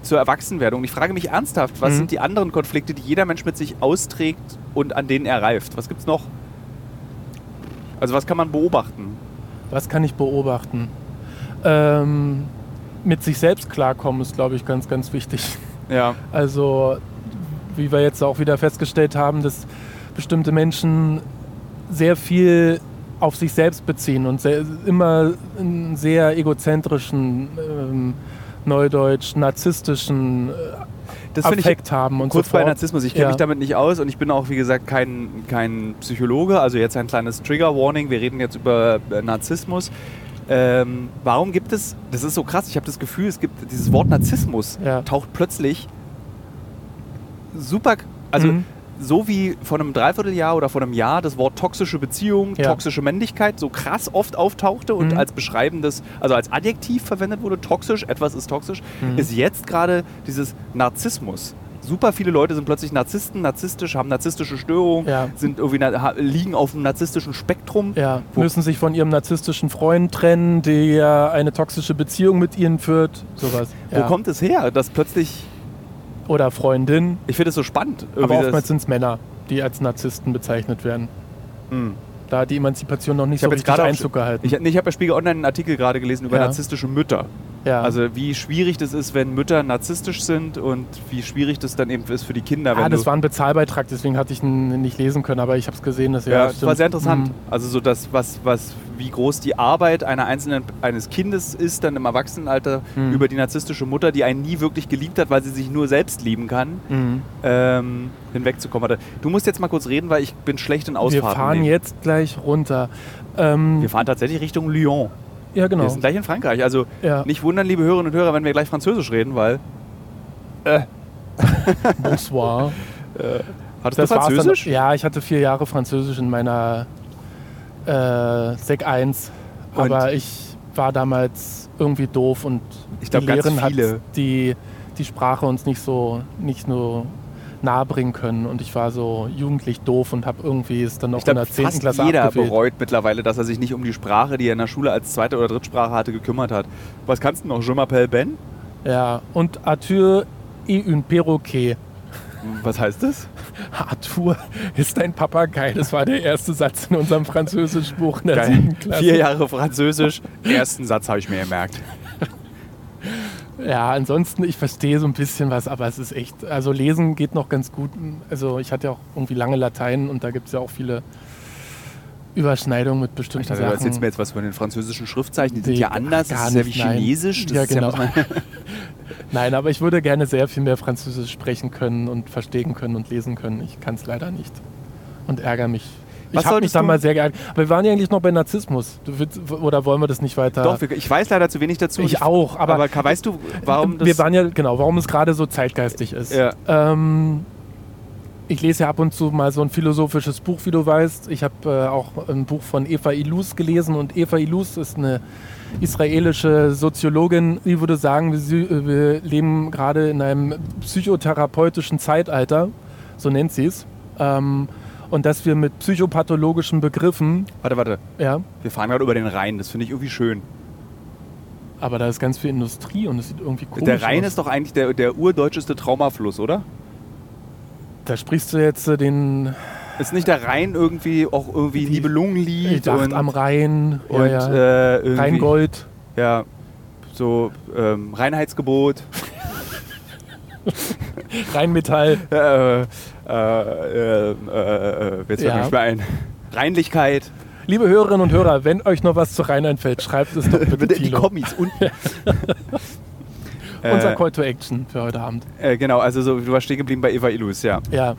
zur Erwachsenwerdung. Und ich frage mich ernsthaft, was Mhm. sind die anderen Konflikte, die jeder Mensch mit sich austrägt und an denen er reift? Was gibt's noch? Also was kann man beobachten? Was kann ich beobachten? Ähm, mit sich selbst klarkommen ist, glaube ich, ganz, ganz wichtig. Ja. Also, wie wir jetzt auch wieder festgestellt haben, dass bestimmte Menschen sehr viel auf sich selbst beziehen und sehr, immer einen sehr egozentrischen, ähm, neudeutsch, narzisstischen äh, Das finde ich Affekt haben und kurz so bei. Narzissmus. Ich kenne Ja. mich damit nicht aus und ich bin auch, wie gesagt, kein, kein Psychologe. Also jetzt ein kleines Trigger-Warning. Wir reden jetzt über äh, Narzissmus. Ähm, warum gibt es, das ist so krass, ich habe das Gefühl, es gibt dieses Wort Narzissmus, Ja. taucht plötzlich super, also Mhm. So wie vor einem Dreivierteljahr oder vor einem Jahr das Wort toxische Beziehung, Ja. toxische Männlichkeit so krass oft auftauchte und Mhm. als beschreibendes, also als Adjektiv verwendet wurde, toxisch, etwas ist toxisch, Mhm. ist jetzt gerade dieses Narzissmus. Super viele Leute sind plötzlich Narzissten, narzisstisch, haben narzisstische Störungen, Ja. sind irgendwie liegen auf dem narzisstischen Spektrum. Ja, müssen sich von ihrem narzisstischen Freund trennen, der eine toxische Beziehung mit ihnen führt, sowas. Wo kommt es her, dass plötzlich, Oder Freundin, ich finde es so spannend. aber oftmals sind es Männer, die als Narzissten bezeichnet werden. Hm. Da hat die Emanzipation noch nicht Ich so richtig Einzug gehalten. Ich, nee, ich habe bei Spiegel Online einen Artikel gerade gelesen über Ja. narzisstische Mütter. Ja. Also wie schwierig das ist, wenn Mütter narzisstisch sind und wie schwierig das dann eben ist für die Kinder. Ah, das war ein Bezahlbeitrag, deswegen hatte ich ihn nicht lesen können, aber ich habe es gesehen, dass ja, ja, das war sehr interessant. Mhm. Also so das, was, was, wie groß die Arbeit einer einzelnen, eines Kindes ist, dann im Erwachsenenalter Mhm. über die narzisstische Mutter, die einen nie wirklich geliebt hat, weil sie sich nur selbst lieben kann, Mhm. ähm, hinwegzukommen. Warte, Du musst jetzt mal kurz reden, weil ich bin schlecht in Wir Ausfahrten. fahren nehmen. jetzt gleich runter. Ähm, Wir fahren tatsächlich Richtung Lyon. Ja, genau. Wir sind gleich in Frankreich. Also Ja. nicht wundern, liebe Hörerinnen und Hörer, wenn wir gleich Französisch reden, weil. Bonsoir. Hattest Das du Französisch? Dann, ja, ich hatte vier Jahre Französisch in meiner äh, Sek 1. Und? Aber ich war damals irgendwie doof und Ich glaub, die Lehrerin hat die, die Sprache uns nicht so nicht so nahe bringen können. Und ich war so jugendlich doof und habe irgendwie es dann noch Ich in der 10. fast Klasse jeder abgewählt. bereut mittlerweile, dass er sich nicht um die Sprache, die er in der Schule als zweite oder Drittsprache hatte, gekümmert hat. Was kannst du noch? Je m'appelle Ben? Ja, und Arthur et un perroquet. Was heißt das? Arthur ist ein Papagei. Das war der erste Satz in unserem Französischbuch in der siebten Klasse. Vier Jahre Französisch. Ersten Satz habe ich mir gemerkt. Ja, ansonsten, ich verstehe so ein bisschen was, aber es ist echt, also lesen geht noch ganz gut. Also ich hatte ja auch irgendwie lange Latein und da gibt es ja auch viele Überschneidungen mit bestimmten Ich dachte, du Sachen. erzählst mir jetzt was von den französischen Schriftzeichen. Die sind ja anders. Das ist ja wie. Chinesisch. Ja, genau. man- Nein, aber ich würde gerne sehr viel mehr Französisch sprechen können und verstehen können und lesen können. Ich kann es leider nicht und ärgere mich. Was ich habe mich da mal sehr geärgert. Aber wir waren ja eigentlich noch bei Narzissmus. Oder wollen wir das nicht weiter? Doch, ich weiß leider zu wenig dazu. ich auch, aber, Aber weißt du, warum das... wir waren ja genau, warum es gerade so zeitgeistig ist. Ja. Ähm, ich lese ja ab und zu mal so ein philosophisches Buch, wie du weißt. Ich habe äh, auch ein Buch von Eva Ilus gelesen und Eva Ilus ist eine israelische Soziologin, die würde sagen, wir, äh, wir leben gerade in einem psychotherapeutischen Zeitalter, so nennt sie es. Ähm, und dass wir mit psychopathologischen Begriffen, Warte, warte. ja, Wir fahren gerade über den Rhein. Das finde ich irgendwie schön. aber da ist ganz viel Industrie und es sieht irgendwie komisch der Rhein aus. ist doch eigentlich der, der urdeutscheste Traumafluss, oder? Da sprichst du jetzt äh, den Ist nicht der Rhein irgendwie auch irgendwie Die- Nibelungenlied dachte und, am Rhein, ja, und ja. Äh, irgendwie, Rheingold. Ja, so ähm, Reinheitsgebot. Rheinmetall. äh, äh, äh, äh, jetzt Ja. mir nicht mehr ein. Reinlichkeit. Liebe Hörerinnen und Hörer, wenn euch noch was zu Rhein einfällt, schreibt es doch bitte, die. Kommis unten. Unser äh, Call to Action für heute Abend. äh, genau, also so, du warst stehen geblieben bei Eva Illus, ja. Ja.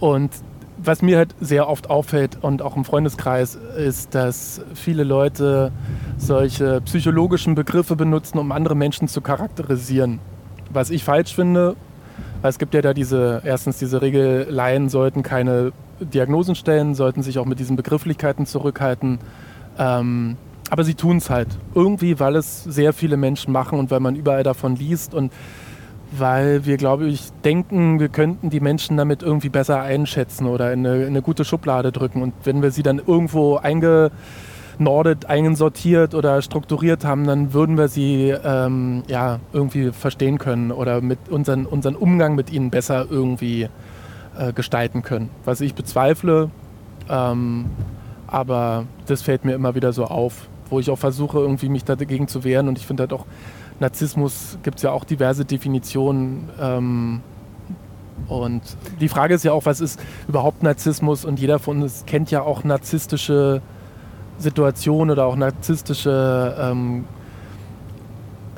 Und was mir halt sehr oft auffällt und auch im Freundeskreis, ist, dass viele Leute solche psychologischen Begriffe benutzen, um andere Menschen zu charakterisieren. Was ich falsch finde, weil es gibt ja da diese, erstens diese Regel, Laien sollten keine Diagnosen stellen, sollten sich auch mit diesen Begrifflichkeiten zurückhalten. Ähm, aber sie tun es halt. Irgendwie, weil es sehr viele Menschen machen und weil man überall davon liest und weil wir, glaube ich, denken, wir könnten die Menschen damit irgendwie besser einschätzen oder in eine, in eine gute Schublade drücken. Und wenn wir sie dann irgendwo eingenordet, einsortiert oder strukturiert haben, dann würden wir sie ähm, ja, irgendwie verstehen können oder mit unseren, unseren Umgang mit ihnen besser irgendwie äh, gestalten können. Was ich bezweifle, ähm, aber das fällt mir immer wieder so auf, wo ich auch versuche, irgendwie mich dagegen zu wehren. Und ich finde halt auch, Narzissmus gibt es ja auch diverse Definitionen. Ähm, und die Frage ist ja auch, was ist überhaupt Narzissmus? Und jeder von uns kennt ja auch narzisstische Situationen oder auch narzisstische ähm,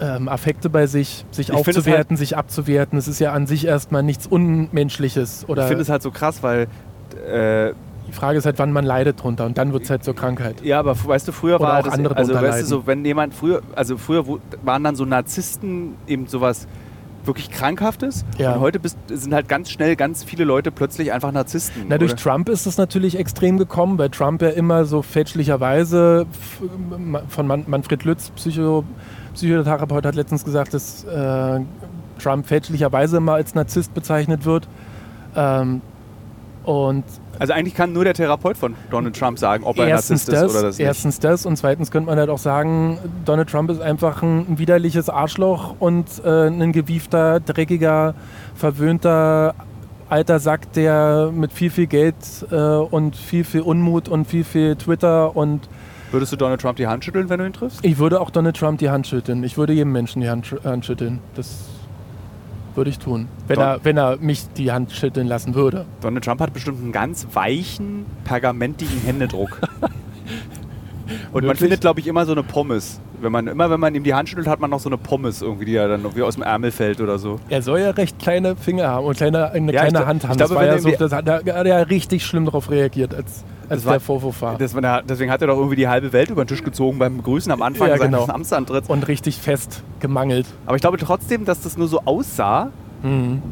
ähm, Affekte bei sich, sich Ich es aufzuwerten, sich abzuwerten. Es ist ja an sich erstmal nichts Unmenschliches. Oder Ich finde es halt so krass, weil äh, die Frage ist halt, wann man leidet drunter und dann wird es halt zur Krankheit. Ja, aber weißt du, früher Oder war auch das, andere also weißt du, so, wenn jemand früher, also früher waren dann so Narzissten eben sowas wirklich krankhaftes Ja. und heute bist, sind halt ganz schnell ganz viele Leute plötzlich einfach Narzissten. Na, durch oder? Trump ist es natürlich extrem gekommen, weil Trump ja immer so fälschlicherweise von Man Manfred Lütz, Psycho Psychotherapeut, hat letztens gesagt, dass äh, Trump fälschlicherweise immer als Narzisst bezeichnet wird. Ähm, und also eigentlich kann nur der Therapeut von Donald Trump sagen, ob er erstens Narzisst das, ist oder das nicht. erstens das und zweitens könnte man halt auch sagen, Donald Trump ist einfach ein widerliches Arschloch und äh, ein gewiefter, dreckiger, verwöhnter alter Sack, der mit viel, viel Geld äh, und viel, viel Unmut und viel, viel Twitter und Würdest du Donald Trump die Hand schütteln, wenn du ihn triffst? Ich würde auch Donald Trump die Hand schütteln. Ich würde jedem Menschen die Hand, Hand schütteln. Das würde ich tun. Wenn Don- er, wenn er mich die Hand schütteln lassen würde. Donald Trump hat bestimmt einen ganz weichen, pergamentigen Händedruck. Und man Wirklich? findet, glaube ich, immer so eine Pommes. Wenn man, immer wenn man ihm die Hand schüttelt, hat man noch so eine Pommes irgendwie, die ja dann irgendwie aus dem Ärmel fällt oder so. Er soll ja recht kleine Finger haben und kleine, eine Ja, kleine ich glaub- Hand ich haben. glaube, das war ja er so, das hat, da hat er ja richtig schlimm darauf reagiert, als, als Das war- der Vorwurf war. Das, deswegen hat er doch irgendwie die halbe Welt über den Tisch gezogen beim Begrüßen am Anfang Ja, seines genau. Amtsantritts. Und richtig fest gemangelt. Aber ich glaube trotzdem, dass das nur so aussah. Mhm.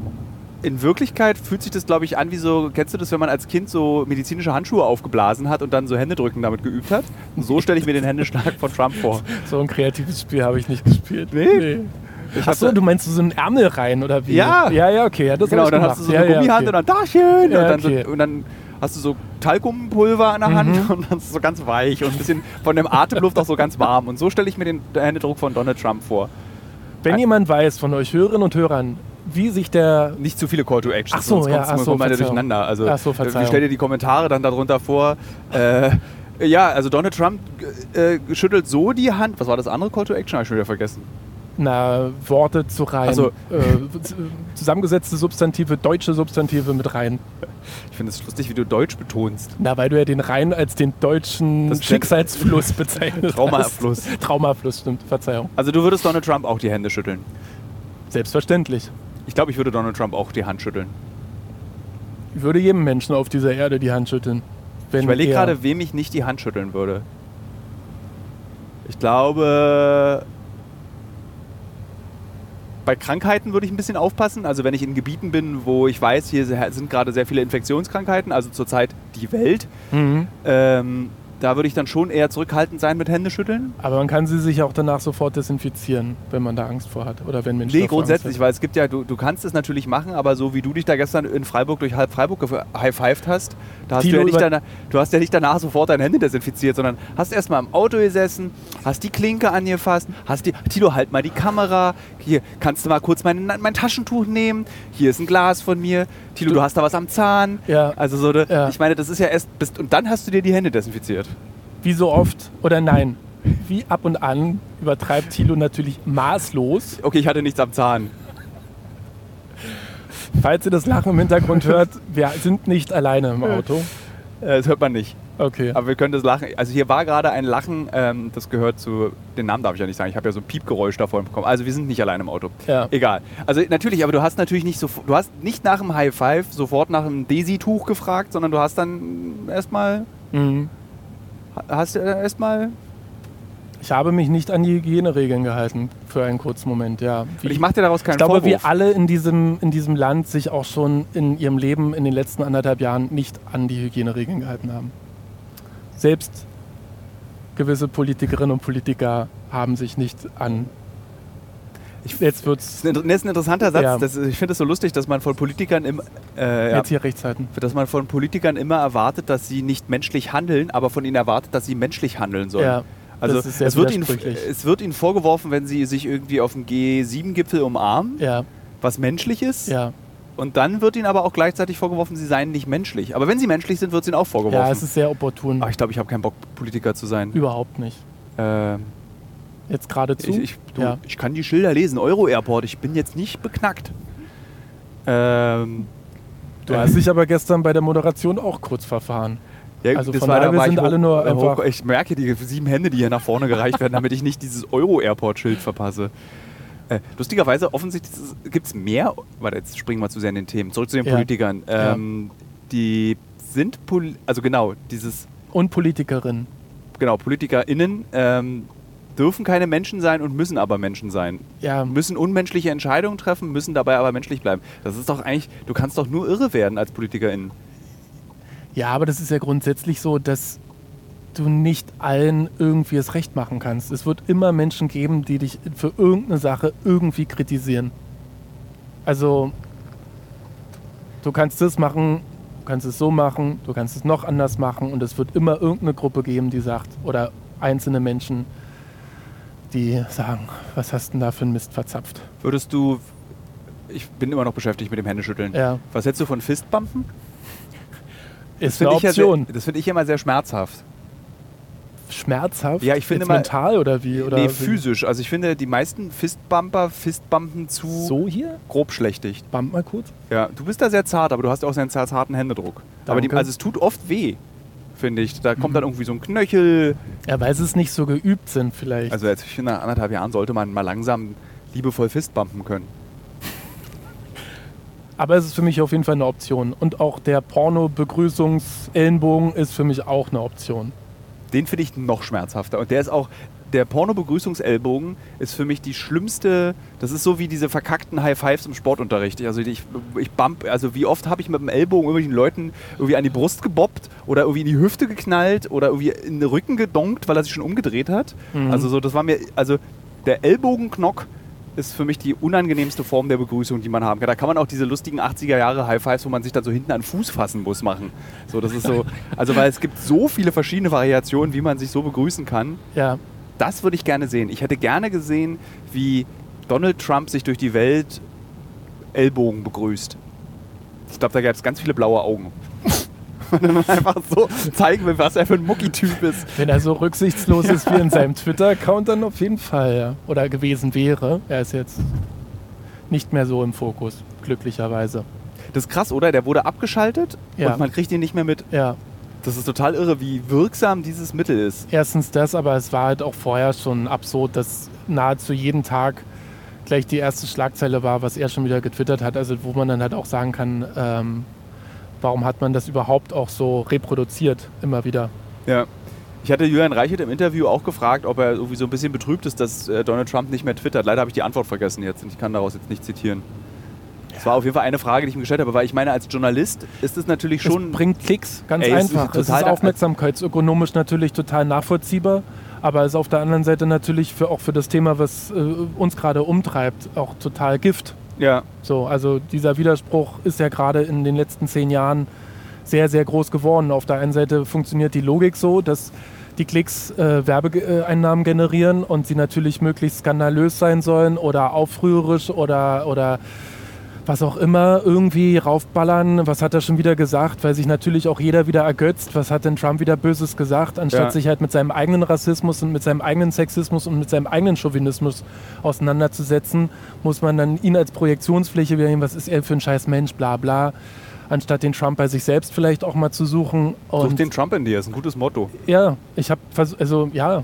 In Wirklichkeit fühlt sich das, glaube ich, an wie so, kennst du das, wenn man als Kind so medizinische Handschuhe aufgeblasen hat und dann so Händedrücken damit geübt hat? So stelle ich mir den Händeschlag von Trump vor. So ein kreatives Spiel habe ich nicht gespielt. Nee? Ich Achso, du meinst so einen Ärmel rein oder wie? Ja. Ja, ja, okay. Ja, das Genau, dann gemacht. hast du so ja, eine ja, Gummihand okay. und dann Dachchen Ja, und, dann okay. so, und dann hast du so Talkumpulver an der Hand und dann ist es so ganz weich und ein bisschen von dem Atemluft auch so ganz warm. Und so stelle ich mir den Händedruck von Donald Trump vor. Wenn jemand weiß von euch Hörerinnen und Hörern, wie sich der Nicht zu viele Call to Actions, Ach so, sonst ja, ach so, kommt durcheinander. Also, Ach so, äh, Verzeihung. stell dir die Kommentare dann darunter vor. Äh, ja, also Donald Trump äh, schüttelt so die Hand. Was war das andere Call to Action? Habe ich schon wieder vergessen. Na, Worte zu rein, Ach so. äh, zusammengesetzte Substantive, deutsche Substantive mit rein. Ich finde es lustig, wie du Deutsch betonst. Na, weil du ja den Rhein als den deutschen Das. Schicksalsfluss bezeichnest. Traumafluss. hast. Traumafluss, stimmt. Verzeihung. Also du würdest Donald Trump auch die Hände schütteln. Selbstverständlich. Ich glaube, ich würde Donald Trump auch die Hand schütteln. Ich würde jedem Menschen auf dieser Erde die Hand schütteln. Ich überlege er- gerade, wem ich nicht die Hand schütteln würde. Ich glaube, bei Krankheiten würde ich ein bisschen aufpassen. Also wenn ich in Gebieten bin, wo ich weiß, hier sind gerade sehr viele Infektionskrankheiten, also zurzeit die Welt, Mhm. ähm, da würde ich dann schon eher zurückhaltend sein mit Händeschütteln. Aber man kann sie sich auch danach sofort desinfizieren, wenn man da Angst vor hat. Oder wenn Menschen Nee, grundsätzlich, weil es gibt ja, du, du kannst es natürlich machen, aber so wie du dich da gestern in Freiburg durch halb Freiburg high-fived hast, da hast du, ja danach, du hast ja nicht danach sofort deine Hände desinfiziert, sondern hast erstmal im Auto gesessen, hast die Klinke angefasst, hast die, Tilo, halt mal die Kamera, hier, kannst du mal kurz mein, mein Taschentuch nehmen, hier ist ein Glas von mir, Tilo, du, Du- hast da was am Zahn. Ja. Also so, eine, Ja. ich meine, das ist ja erst, bist, und dann hast du dir die Hände desinfiziert. Wie so oft oder nein? Wie ab und an übertreibt Thilo natürlich maßlos. Okay, ich hatte nichts am Zahn. Falls ihr das Lachen im Hintergrund hört, wir sind nicht alleine im Auto. Äh, Das hört man nicht. Okay. Aber wir können das Lachen. Also hier war gerade ein Lachen, ähm, das gehört zu. Den Namen darf ich ja nicht sagen. Ich habe ja so ein Piepgeräusch davon bekommen. Also wir sind nicht allein im Auto. Ja. Egal. Also natürlich, aber du hast natürlich nicht so. Du hast nicht nach dem High Five sofort nach dem Desi-Tuch gefragt, sondern du hast dann erstmal. Mhm. Hast du erstmal. Ich habe mich nicht an die Hygieneregeln gehalten für einen kurzen Moment, ja. Wie- ich mache dir daraus keinen ich glaube, Vorwurf. wir alle in diesem, in diesem Land sich auch schon in ihrem Leben in den letzten anderthalb Jahren nicht an die Hygieneregeln gehalten haben. Selbst gewisse Politikerinnen und Politiker haben sich nicht an. Ich- jetzt wird's Das ist ein- das ist ein interessanter Satz. Ja. Das, ich finde es so lustig, dass man von Politikern im, äh, jetzt hier rechts halten. dass man von Politikern immer erwartet, dass sie nicht menschlich handeln, aber von ihnen erwartet, dass sie menschlich handeln sollen. Ja, Also es, wird ihnen, es wird ihnen vorgeworfen, wenn sie sich irgendwie auf dem G7-Gipfel umarmen, Ja, was menschlich ist. ja. Und dann wird ihnen aber auch gleichzeitig vorgeworfen, sie seien nicht menschlich. Aber wenn sie menschlich sind, wird es ihnen auch Ja, vorgeworfen. es ist sehr opportun. Ach, ich glaube, ich habe keinen Bock, Politiker zu sein. Überhaupt nicht. Ähm, Jetzt geradezu. ich, ich, du, ja. ich kann die Schilder lesen. Euro-Airport, ich bin jetzt nicht beknackt. Ähm, Du hast dich aber gestern bei der Moderation auch kurz verfahren. ja, also das war- da wir sind hoch- alle nur äh, einfach- Hoch, ich merke die sieben Hände, die hier nach vorne gereicht werden, damit ich nicht dieses Euro-Airport-Schild verpasse. Äh, lustigerweise, offensichtlich gibt es mehr. Warte, jetzt springen wir zu sehr in den Themen. Zurück zu den Ja. Politikern. Ja. Ähm, Die sind, poli also genau, dieses, Und Politikerin. genau, PolitikerInnen ähm, dürfen keine Menschen sein und müssen aber Menschen sein. Ja, Müssen unmenschliche Entscheidungen treffen, müssen dabei aber menschlich bleiben. Das ist doch eigentlich, du kannst doch nur irre werden als PolitikerInnen. ja, aber das ist ja grundsätzlich so, dass du nicht allen irgendwie das Recht machen kannst. Es wird immer Menschen geben, die dich für irgendeine Sache irgendwie kritisieren. Also, du kannst das machen, du kannst es so machen, du kannst es noch anders machen und es wird immer irgendeine Gruppe geben, die sagt, oder einzelne Menschen, die sagen, was hast du denn da für einen Mist verzapft? Würdest du, ich bin immer noch beschäftigt mit dem Händeschütteln. Ja, Was hältst du von Fistbumpen? ist finde eine ich ja sehr- das finde ich immer sehr schmerzhaft. Schmerzhaft? Ja, ich finde mal- mental oder wie? Oder nee, physisch. Also ich finde, die meisten Fistbumper fistbumpen zu So hier? grobschlächtig. Bump mal kurz. Ja, du bist da sehr zart, aber du hast auch einen sehr zarten Händedruck. Aber die, Danke. also es tut oft weh, finde ich. Da kommt Mhm. dann irgendwie so ein Knöchel. Ja, weil sie es nicht so geübt sind vielleicht. Also jetzt, ich finde, nach anderthalb Jahren sollte man mal langsam liebevoll fistbumpen können. Aber es ist für mich auf jeden Fall eine Option. Und auch der Porno-Begrüßungsellenbogen ist für mich auch eine Option. Den finde ich noch schmerzhafter. Und der ist auch, der Porno-Begrüßungsellbogen ist für mich die schlimmste, das ist so wie diese verkackten High Fives im Sportunterricht. Also ich, ich bump, also wie oft habe ich mit dem Ellbogen irgendwelchen Leuten irgendwie an die Brust gebobbt oder irgendwie in die Hüfte geknallt oder irgendwie in den Rücken gedonkt, weil er sich schon umgedreht hat. Mhm. Also so, das war mir, also der Ellbogenknock ist für mich die unangenehmste Form der Begrüßung, die man haben kann. Da kann man auch diese lustigen 80er Jahre High Fives, wo man sich dann so hinten an den Fuß fassen muss, machen. So, das ist so, also weil es gibt so viele verschiedene Variationen, wie man sich so begrüßen kann. Ja, Das würde ich gerne sehen. Ich hätte gerne gesehen, wie Donald Trump sich durch die Welt Ellbogen begrüßt. Ich glaube, da gäbe es ganz viele blaue Augen. Wenn man einfach so zeigen will, was er für ein Muckityp ist. wenn er so rücksichtslos ist wie in seinem Twitter-Account, dann auf jeden Fall. Ja. Oder gewesen wäre. Er ist jetzt nicht mehr so im Fokus, glücklicherweise. Das ist krass, oder? Der wurde abgeschaltet Ja. und man kriegt ihn nicht mehr mit. Ja, Das ist total irre, wie wirksam dieses Mittel ist. erstens das, aber es war halt auch vorher schon absurd, dass nahezu jeden Tag gleich die erste Schlagzeile war, was er schon wieder getwittert hat. Also wo man dann halt auch sagen kann, ähm, warum hat man das überhaupt auch so reproduziert immer wieder. Ja. Ich hatte Julian Reichert im Interview auch gefragt, ob er irgendwie so ein bisschen betrübt ist, dass äh, Donald Trump nicht mehr twittert. Leider habe ich die Antwort vergessen jetzt und ich kann daraus jetzt nicht zitieren. Das war auf jeden Fall eine Frage, die ich ihm gestellt habe, weil ich meine, als Journalist ist es natürlich schon. es bringt Klicks, ganz Ey, es ist einfach. Es ist, total- aufmerksamkeitsökonomisch natürlich total nachvollziehbar, aber es ist auf der anderen Seite natürlich für, auch für das Thema, was äh, uns gerade umtreibt, auch total Gift. Ja, So, also dieser Widerspruch ist ja gerade in den letzten zehn Jahren sehr, sehr groß geworden. Auf der einen Seite funktioniert die Logik so, dass die Klicks äh, Werbeeinnahmen generieren und sie natürlich möglichst skandalös sein sollen oder aufrührerisch oder, oder was auch immer irgendwie raufballern. Was hat er schon wieder gesagt? Weil sich natürlich auch jeder wieder ergötzt. Was hat denn Trump wieder Böses gesagt? Anstatt Ja. sich halt mit seinem eigenen Rassismus und mit seinem eigenen Sexismus und mit seinem eigenen Chauvinismus auseinanderzusetzen, muss man dann ihn als Projektionsfläche wieder nehmen. Was ist er für ein scheiß Mensch? Bla bla. Anstatt den Trump bei sich selbst vielleicht auch mal zu suchen. such den Trump in dir, ist ein gutes Motto. ja, ich habe also ja,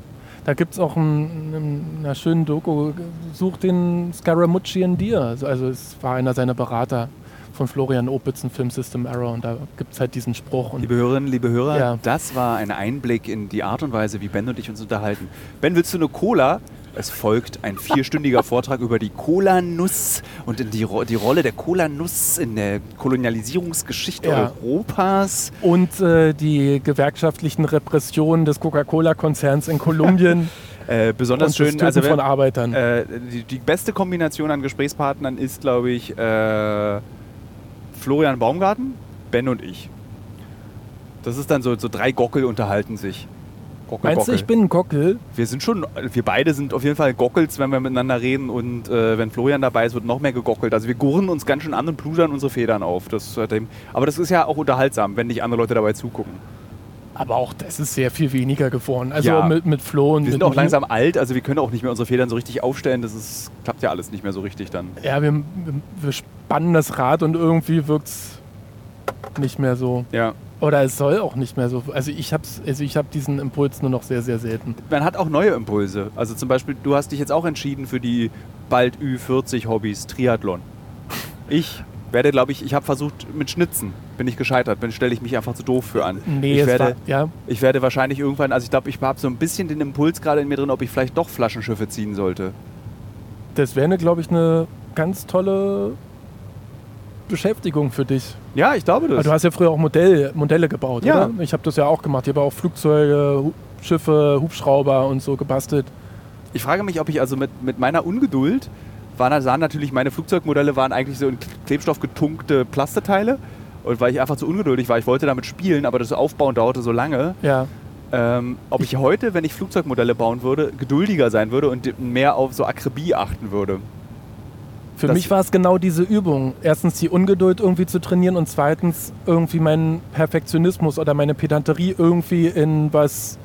da gibt es auch ein, einer schönen Doku, such den Scaramucci in dir. Also, also es war einer seiner Berater von Florian Opitz, ein Film System Error und da gibt es halt diesen Spruch. Und Liebe Hörerinnen, liebe Hörer, Ja. das war ein Einblick in die Art und Weise, wie Ben und ich uns unterhalten. Ben, willst du eine Cola? Es folgt ein vierstündiger Vortrag über die Cola-Nuss und die, Ro die Rolle der Cola-Nuss in der Kolonialisierungsgeschichte Ja. Europas. und äh, die gewerkschaftlichen Repressionen des Coca-Cola-Konzerns in Kolumbien Äh, besonders schön, also von wenn, Arbeitern. äh, die, die beste Kombination an Gesprächspartnern ist, glaube ich, äh, Florian Baumgarten, Ben und ich. Das ist dann so, so drei Gockel unterhalten sich. Gockel, Meinst du, ich bin ein Gockel? Wir sind schon, wir beide sind auf jeden Fall Gockels, wenn wir miteinander reden und äh, wenn Florian dabei ist, wird noch mehr gegockelt. Also wir gurren uns ganz schön an und pludern unsere Federn auf. Das, äh, aber das ist ja auch unterhaltsam, wenn nicht andere Leute dabei zugucken. Aber auch das ist sehr viel weniger geworden. Also Ja. mit, mit Flo und Wir sind auch langsam alt, also wir können auch nicht mehr unsere Federn so richtig aufstellen. Das ist, klappt ja alles nicht mehr so richtig dann. Ja, wir, wir- wir spannen das Rad und irgendwie wirkt es nicht mehr so. Ja. Oder es soll auch nicht mehr so. Also ich habe also ich hab diesen Impuls nur noch sehr, sehr selten. Man hat auch neue Impulse. Also zum Beispiel, du hast dich jetzt auch entschieden für die bald Ü40 Hobbys Triathlon. Ich werde, glaube ich, ich habe versucht mit Schnitzen, bin ich gescheitert, bin stelle ich mich einfach zu doof für an. Nee, ich werde, war, ja, Ich werde wahrscheinlich irgendwann, also ich glaube, ich habe so ein bisschen den Impuls gerade in mir drin, ob ich vielleicht doch Flaschenschiffe ziehen sollte. das wäre, glaube ich, eine ganz tolle Beschäftigung für dich. Ja, ich glaube das. du hast ja früher auch Modell, Modelle gebaut, Ja. oder? Ich habe das ja auch gemacht. Ich habe auch Flugzeuge, Schiffe, Hubschrauber und so gebastelt. Ich frage mich, ob ich also mit, mit meiner Ungeduld, waren, sahen natürlich meine Flugzeugmodelle waren eigentlich so in Klebstoff getunkte Plasteteile. Und weil ich einfach zu ungeduldig war, ich wollte damit spielen, aber das Aufbauen dauerte so lange. Ja, Ähm, ob ich heute, wenn ich Flugzeugmodelle bauen würde, geduldiger sein würde und mehr auf so Akribie achten würde. Für mich war es genau diese Übung. Erstens die Ungeduld irgendwie zu trainieren und zweitens irgendwie meinen Perfektionismus oder meine Pedanterie irgendwie in was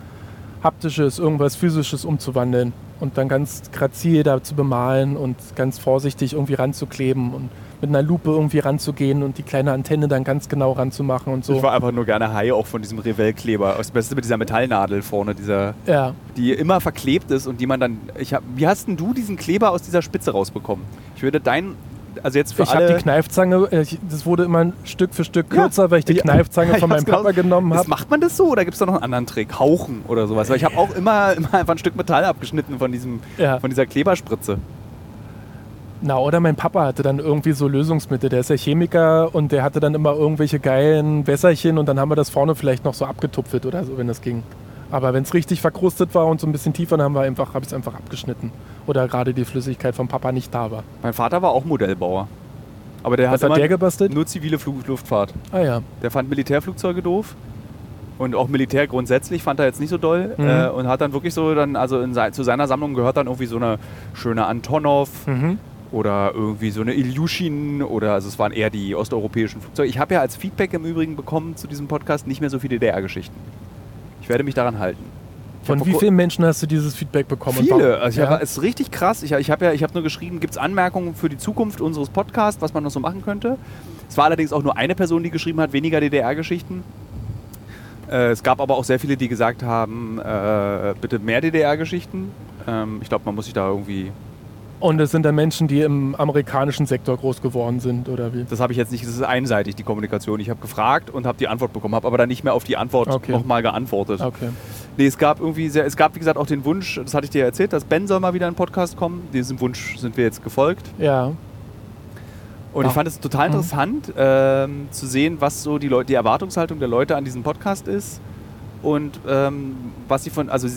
Haptisches, irgendwas Physisches umzuwandeln und dann ganz grazil da zu bemalen und ganz vorsichtig irgendwie ranzukleben und mit einer Lupe irgendwie ranzugehen und die kleine Antenne dann ganz genau ranzumachen und so. Ich war einfach nur gerne high auch von diesem Revell-Kleber. Das Beste mit dieser Metallnadel vorne, dieser, ja, die immer verklebt ist und die man dann. Ich hab, wie hast denn du diesen Kleber aus dieser Spitze rausbekommen? Ich würde dein. Also jetzt für ich habe die Kneifzange, äh, ich- das wurde immer Stück für Stück Ja. kürzer, weil ich die Ja. Kneifzange Ich von meinem genau- Papa genommen habe. macht man das so oder gibt es da noch einen anderen Trick? Hauchen oder sowas? Weil ich habe auch immer, immer einfach ein Stück Metall abgeschnitten von, diesem, Ja. von dieser Kleberspritze. Na, oder mein Papa hatte dann irgendwie so Lösungsmittel. Der ist ja Chemiker und der hatte dann immer irgendwelche geilen Wässerchen und dann haben wir das vorne vielleicht noch so abgetupfelt oder so, wenn das ging. Aber wenn es richtig verkrustet war und so ein bisschen tiefer, dann haben wir einfach, habe ich es einfach abgeschnitten. Oder gerade die Flüssigkeit vom Papa nicht da war. Mein Vater war auch Modellbauer. Aber der Was hat, hat der gebastelt? nur zivile Flug Luftfahrt. Ah ja. Der fand Militärflugzeuge doof. Und auch Militär grundsätzlich fand er jetzt nicht so doll. Mhm. Äh, und hat dann wirklich so dann, also in zu seiner Sammlung gehört dann irgendwie so eine schöne Antonov Mhm. Oder irgendwie so eine Ilyushin oder also es waren eher die osteuropäischen Flugzeuge. Ich habe ja als Feedback im Übrigen bekommen zu diesem Podcast nicht mehr so viele DDR-Geschichten. Ich werde mich daran halten. Ich hab Von wie vielen Menschen hast du dieses Feedback bekommen? Viele. Also ja. hab, es ist richtig krass. Ich, ich habe ja, ich habe nur geschrieben, gibt es Anmerkungen für die Zukunft unseres Podcasts, was man noch so machen könnte. Es war allerdings auch nur eine Person, die geschrieben hat, weniger DDR-Geschichten. Äh, es gab aber auch sehr viele, die gesagt haben, äh, bitte mehr DDR-Geschichten. Ähm, ich glaube, man muss sich da irgendwie. Und es sind dann Menschen, die im amerikanischen Sektor groß geworden sind, oder wie? Das habe ich jetzt nicht. Das ist einseitig die Kommunikation. Ich habe gefragt und habe die Antwort bekommen, habe aber dann nicht mehr auf die Antwort Okay. nochmal geantwortet. Okay. Nee, es gab irgendwie sehr, es gab wie gesagt auch den Wunsch, das hatte ich dir erzählt, dass Ben soll mal wieder in den Podcast kommen. Diesem Wunsch sind wir jetzt gefolgt. Ja. Und Ja. ich fand es total Mhm. interessant ähm, zu sehen, was so die, Leu die Erwartungshaltung der Leute an diesem Podcast ist und ähm, was sie von, also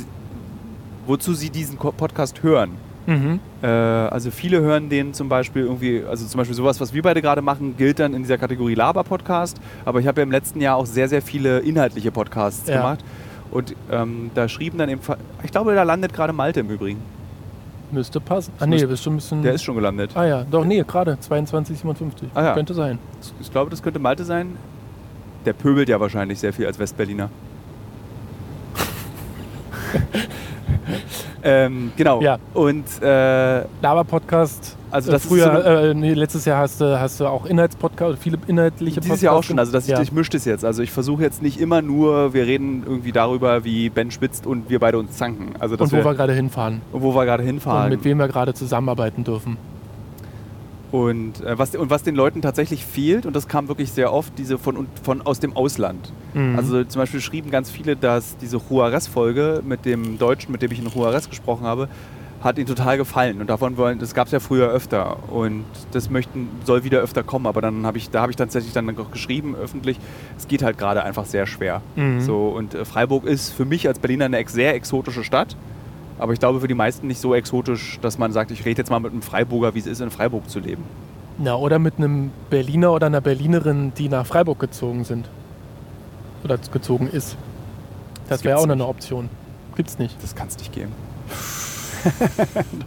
wozu sie diesen Podcast hören. Mhm. Äh, also viele hören den zum Beispiel irgendwie, also zum Beispiel sowas, was wir beide gerade machen, gilt dann in dieser Kategorie Laber-Podcast. Aber ich habe ja im letzten Jahr auch sehr, sehr viele inhaltliche Podcasts Ja. gemacht. Und ähm, da schrieben dann eben, ich glaube, da landet gerade Malte im Übrigen. Müsste passen. Ah, nee, bist schon ein bisschen. Der ist schon gelandet. ah, ja. Doch, nee, gerade. 22,57. Ah, ja. Könnte sein. Ich glaube, das könnte Malte sein. Der pöbelt ja wahrscheinlich sehr viel als Westberliner. ähm, genau. Ja. Und äh, Laber-Podcast. Also äh, das früher, so äh, nee, letztes Jahr hast du, hast du auch Inhaltspodcast, viele inhaltliche dieses Jahr auch Podcasts schon. Also das, ja. ich mische das jetzt. Also ich versuche jetzt nicht immer nur, wir reden irgendwie darüber, wie Ben schwitzt und wir beide uns zanken. Also dass Und wo wir wir, gerade hinfahren. und wo wir gerade Und hinfahren. mit wem wir gerade zusammenarbeiten dürfen. Und, äh, was, und was den Leuten tatsächlich fehlt, und das kam wirklich sehr oft, diese von, von aus dem Ausland. Mhm. Also zum Beispiel schrieben ganz viele, dass diese Juarez-Folge mit dem Deutschen, mit dem ich in Juarez gesprochen habe, hat ihnen total gefallen. Und davon wollen, das gab es ja früher öfter. Und das möchten, soll wieder öfter kommen. Aber dann habe ich, da habe ich tatsächlich dann noch geschrieben, öffentlich, es geht halt gerade einfach sehr schwer. Mhm. So, und äh, Freiburg ist für mich als Berliner eine sehr exotische Stadt. Aber ich glaube für die meisten nicht so exotisch, dass man sagt, ich rede jetzt mal mit einem Freiburger, wie es ist, in Freiburg zu leben. Na, oder mit einem Berliner oder einer Berlinerin, die nach Freiburg gezogen sind. Oder gezogen ist. Das Das wäre auch noch eine Option. Gibt's nicht. Das kann es nicht geben.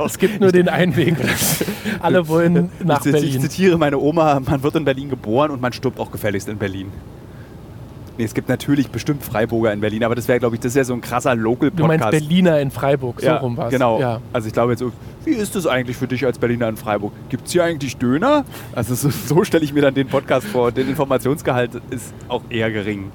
Es gibt nur den einen Weg. Alle wollen nach ich, Ich Berlin. zitiere meine Oma, man wird in Berlin geboren und man stirbt auch gefälligst in Berlin. Nee, es gibt natürlich bestimmt Freiburger in Berlin, aber das wäre, glaube ich, das ja so ein krasser Du Local-Podcast. meinst Berliner in Freiburg, so ja, rum war's. Genau. Ja. Also ich glaube jetzt, so, wie ist es eigentlich für dich als Berliner in Freiburg? Gibt es hier eigentlich Döner? Also so, so stelle ich mir dann den Podcast vor. Der Informationsgehalt ist auch eher gering.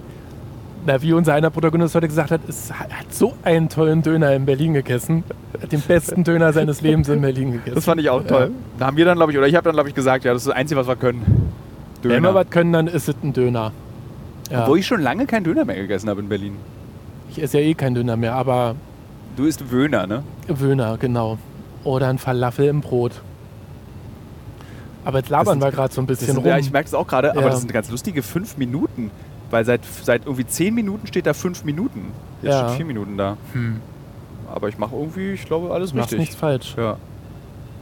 Na, wie unser einer Protagonist heute gesagt hat, es hat so einen tollen Döner in Berlin gegessen. Hat den besten Döner seines Lebens in Berlin gegessen. Das fand ich auch toll. Da haben wir dann, glaube ich, oder ich habe dann, glaube ich, gesagt, ja, das ist das Einzige, was wir können. Wenn wir was können, dann ist es ein Döner. Ja. Obwohl ich schon lange keinen Döner mehr gegessen habe in Berlin. Ich esse ja eh keinen Döner mehr, aber Du isst Wöhner, ne? Wöhner, genau. Oder ein Falafel im Brot. Aber jetzt labern Das wir gerade so ein bisschen sind, rum. ja, ich merke es auch gerade, aber Ja. das sind ganz lustige fünf Minuten. Weil seit, seit irgendwie zehn Minuten steht da fünf Minuten. Jetzt Ja. steht vier Minuten da. hm. Aber ich mache irgendwie, ich glaube, alles Du machst richtig. nichts falsch. Ja.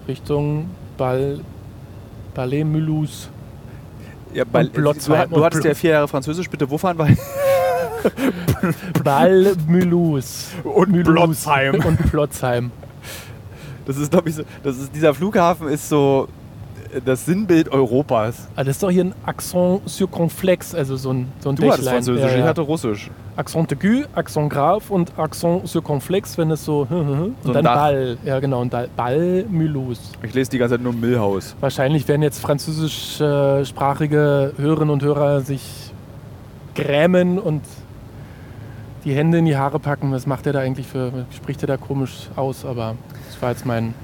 Richtung Ball, Ballet Mulhouse. Ja, weil, Blotzheim du, du hattest ja vier Jahre Französisch, bitte wo fahren wir? Ball Mulhouse. Und Mulhouse. Blotzheim. Und Plotzheim. Das ist, glaube ich, so, das ist, dieser Flughafen ist so, das Sinnbild Europas. Ah, das ist doch hier ein Accent circonflex, also so ein, so ein Du hattest Dächlein. Französisch, Ja, ich ja. hatte Russisch. Accent aigu, Accent grave und Accent circonflex, wenn es so. und So ein dann Dach. Ball. Ja, genau. Und Ball Mulhouse. Ich lese die ganze Zeit nur Millhaus. Wahrscheinlich werden jetzt französischsprachige Hörerinnen und Hörer sich grämen und die Hände in die Haare packen. Was macht er da eigentlich für. Spricht er da komisch aus? Aber das war jetzt mein.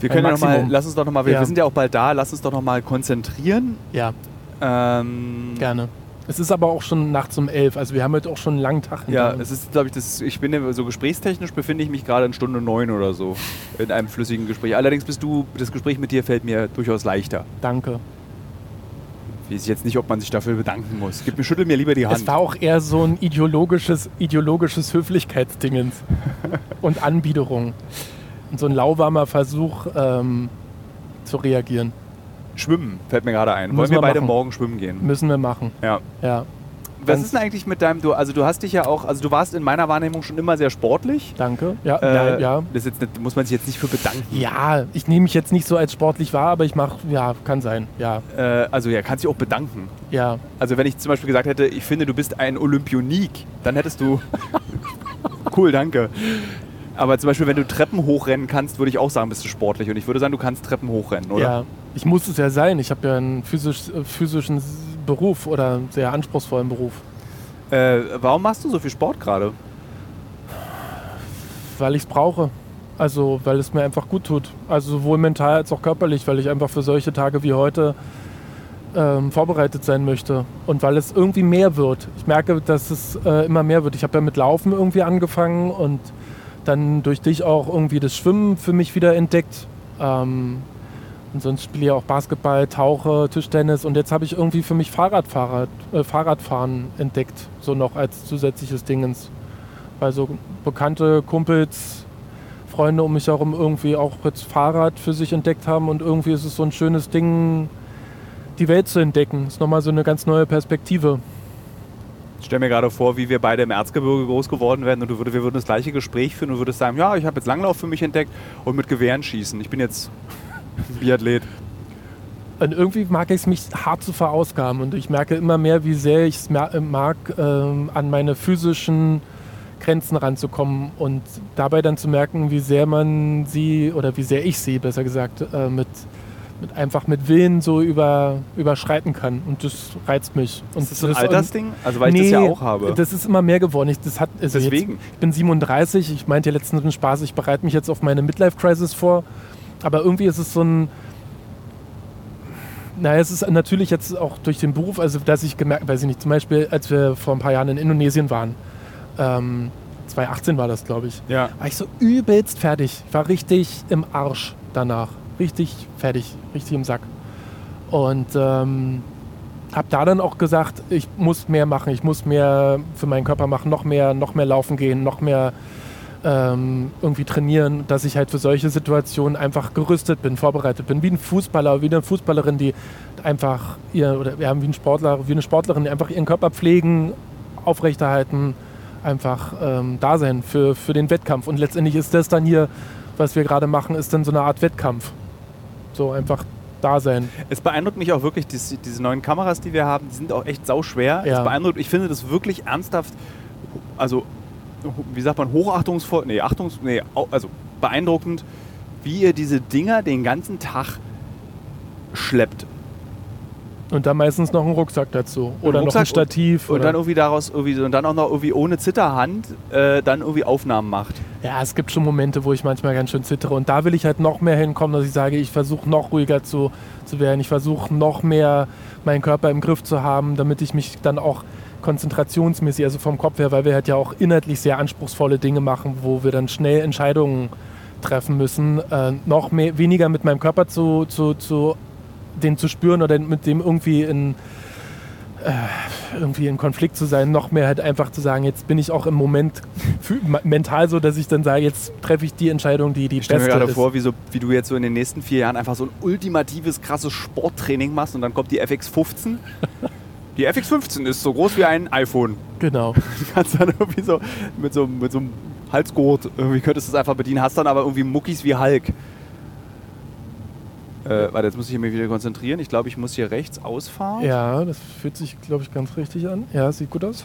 Wir können ja noch mal, Maximum. lass uns doch nochmal, wir, Ja. wir sind ja auch bald da, lass uns doch nochmal konzentrieren. Ja, Ähm, gerne. Es ist aber auch schon nachts um elf. Also wir haben heute auch schon einen langen Tag. Ja, es ist, glaube ich, das, ich bin so gesprächstechnisch befinde ich mich gerade in Stunde neun oder so in einem flüssigen Gespräch. Allerdings bist du, das Gespräch mit dir fällt mir durchaus leichter. Danke. Ich weiß jetzt nicht, ob man sich dafür bedanken muss. Gib mir, schüttel mir lieber die Hand. Es war auch eher so ein ideologisches, ideologisches Höflichkeitsdingens und Anbiederung. Und so ein lauwarmer Versuch ähm, zu reagieren. Schwimmen fällt mir gerade ein. Wollen Müssen wir wir beide machen. morgen schwimmen gehen? Müssen wir machen. Ja. Ja, Was ist denn eigentlich mit deinem, du, also du hast dich ja auch, also du warst in meiner Wahrnehmung schon immer sehr sportlich. danke. Ja, Äh, ja, ja. Das nicht, muss man sich jetzt nicht für bedanken. Ja, ich nehme mich jetzt nicht so als sportlich wahr, aber ich mache, ja, kann sein. Ja, Äh, also ja, kannst dich auch bedanken. ja. Also wenn ich zum Beispiel gesagt hätte, ich finde, du bist ein Olympionik, dann hättest du. cool, danke. Aber zum Beispiel, wenn du Treppen hochrennen kannst, würde ich auch sagen, bist du sportlich. Und ich würde sagen, du kannst Treppen hochrennen, oder? Ja, ich muss es ja sein. Ich habe ja einen physisch, äh, physischen Beruf oder einen sehr anspruchsvollen Beruf. Äh, warum machst du so viel Sport gerade? Weil ich es brauche. Also, weil es mir einfach gut tut. Also sowohl mental als auch körperlich, weil ich einfach für solche Tage wie heute ähm, vorbereitet sein möchte. Und weil es irgendwie mehr wird. Ich merke, dass es äh, immer mehr wird. Ich habe ja mit Laufen irgendwie angefangen und dann durch dich auch irgendwie das Schwimmen für mich wieder entdeckt. Ähm, und sonst spiele ich auch Basketball, Tauche, Tischtennis und jetzt habe ich irgendwie für mich Fahrradfahrer, äh, Fahrradfahren entdeckt, so noch als zusätzliches Dingens. Weil so bekannte Kumpels, Freunde um mich herum irgendwie auch jetzt Fahrrad für sich entdeckt haben und irgendwie ist es so ein schönes Ding, die Welt zu entdecken. Ist nochmal so eine ganz neue Perspektive. Ich stelle mir gerade vor, wie wir beide im Erzgebirge groß geworden wären und würd, wir würden das gleiche Gespräch führen und würdest sagen, ja, ich habe jetzt Langlauf für mich entdeckt und mit Gewehren schießen. Ich bin jetzt Biathlet. Und irgendwie mag ich es mich hart zu verausgaben und ich merke immer mehr, wie sehr ich es mag, ähm, an meine physischen Grenzen ranzukommen und dabei dann zu merken, wie sehr man sie oder wie sehr ich sie, besser gesagt, äh, mit, mit einfach mit Willen so über, überschreiten kann. Und das reizt mich. Und Ist das so ein das- Altersding? Also weil ich das ja auch habe. Das ist immer mehr geworden. Ich, das hat, also Deswegen. Jetzt, ich bin 37, ich meinte ja letztens Spaß, ich bereite mich jetzt auf meine Midlife-Crisis vor. Aber irgendwie ist es so ein. Naja, es ist natürlich jetzt auch durch den Beruf, also dass ich gemerkt, weiß ich nicht, zum Beispiel, als wir vor ein paar Jahren in Indonesien waren, ähm, 2018 war das, glaube ich, ja. war ich so übelst fertig. Ich war richtig im Arsch danach. Richtig fertig, richtig im Sack. Und ähm, habe da dann auch gesagt, ich muss mehr machen, ich muss mehr für meinen Körper machen, noch mehr, noch mehr laufen gehen, noch mehr ähm, irgendwie trainieren, dass ich halt für solche Situationen einfach gerüstet bin, vorbereitet bin, wie ein Fußballer, wie eine Fußballerin, die einfach ihr oder ja, wie ein Sportler, wie eine Sportlerin, die einfach ihren Körper pflegen, aufrechterhalten, einfach ähm, da sein für, für den Wettkampf. Und letztendlich ist das dann hier, was wir gerade machen, ist dann so eine Art Wettkampf. So einfach da sein. Es beeindruckt mich auch wirklich, dies, diese neuen Kameras, die wir haben, die sind auch echt sauschwer. Ja. Es beeindruckt, ich finde das wirklich ernsthaft, also wie sagt man, hochachtungsvoll, nee, achtungs, nee, also beeindruckend, wie ihr diese Dinger den ganzen Tag schleppt. Und dann meistens noch ein Rucksack dazu. Ein Oder noch Rucksack ein Stativ. Und oder dann irgendwie daraus irgendwie so, und dann auch noch irgendwie ohne Zitterhand äh, dann irgendwie Aufnahmen macht. Ja, es gibt schon Momente, wo ich manchmal ganz schön zittere. Und da will ich halt noch mehr hinkommen, dass ich sage, ich versuche noch ruhiger zu, zu werden. Ich versuche noch mehr meinen Körper im Griff zu haben, damit ich mich dann auch konzentrationsmäßig, also vom Kopf her, weil wir halt ja auch inhaltlich sehr anspruchsvolle Dinge machen, wo wir dann schnell Entscheidungen treffen müssen, äh, noch mehr, weniger mit meinem Körper zu, zu, zu den zu spüren oder mit dem irgendwie in äh, irgendwie in Konflikt zu sein, noch mehr halt einfach zu sagen, jetzt bin ich auch im Moment mental so, dass ich dann sage, jetzt treffe ich die Entscheidung, die die Ich stelle mir beste gerade ist. vor, wie, so, wie du jetzt so in den nächsten vier Jahren einfach so ein ultimatives, krasses Sporttraining machst und dann kommt die FX15. Die FX15 ist so groß wie ein iPhone. Genau. Du kannst dann irgendwie so mit so, mit so einem Halsgurt, irgendwie könntest du es einfach bedienen, hast dann aber irgendwie Muckis wie Hulk. Äh, warte, jetzt muss ich mich wieder konzentrieren. Ich glaube, ich muss hier rechts ausfahren. Ja, das fühlt sich, glaube ich, ganz richtig an. Ja, sieht gut aus.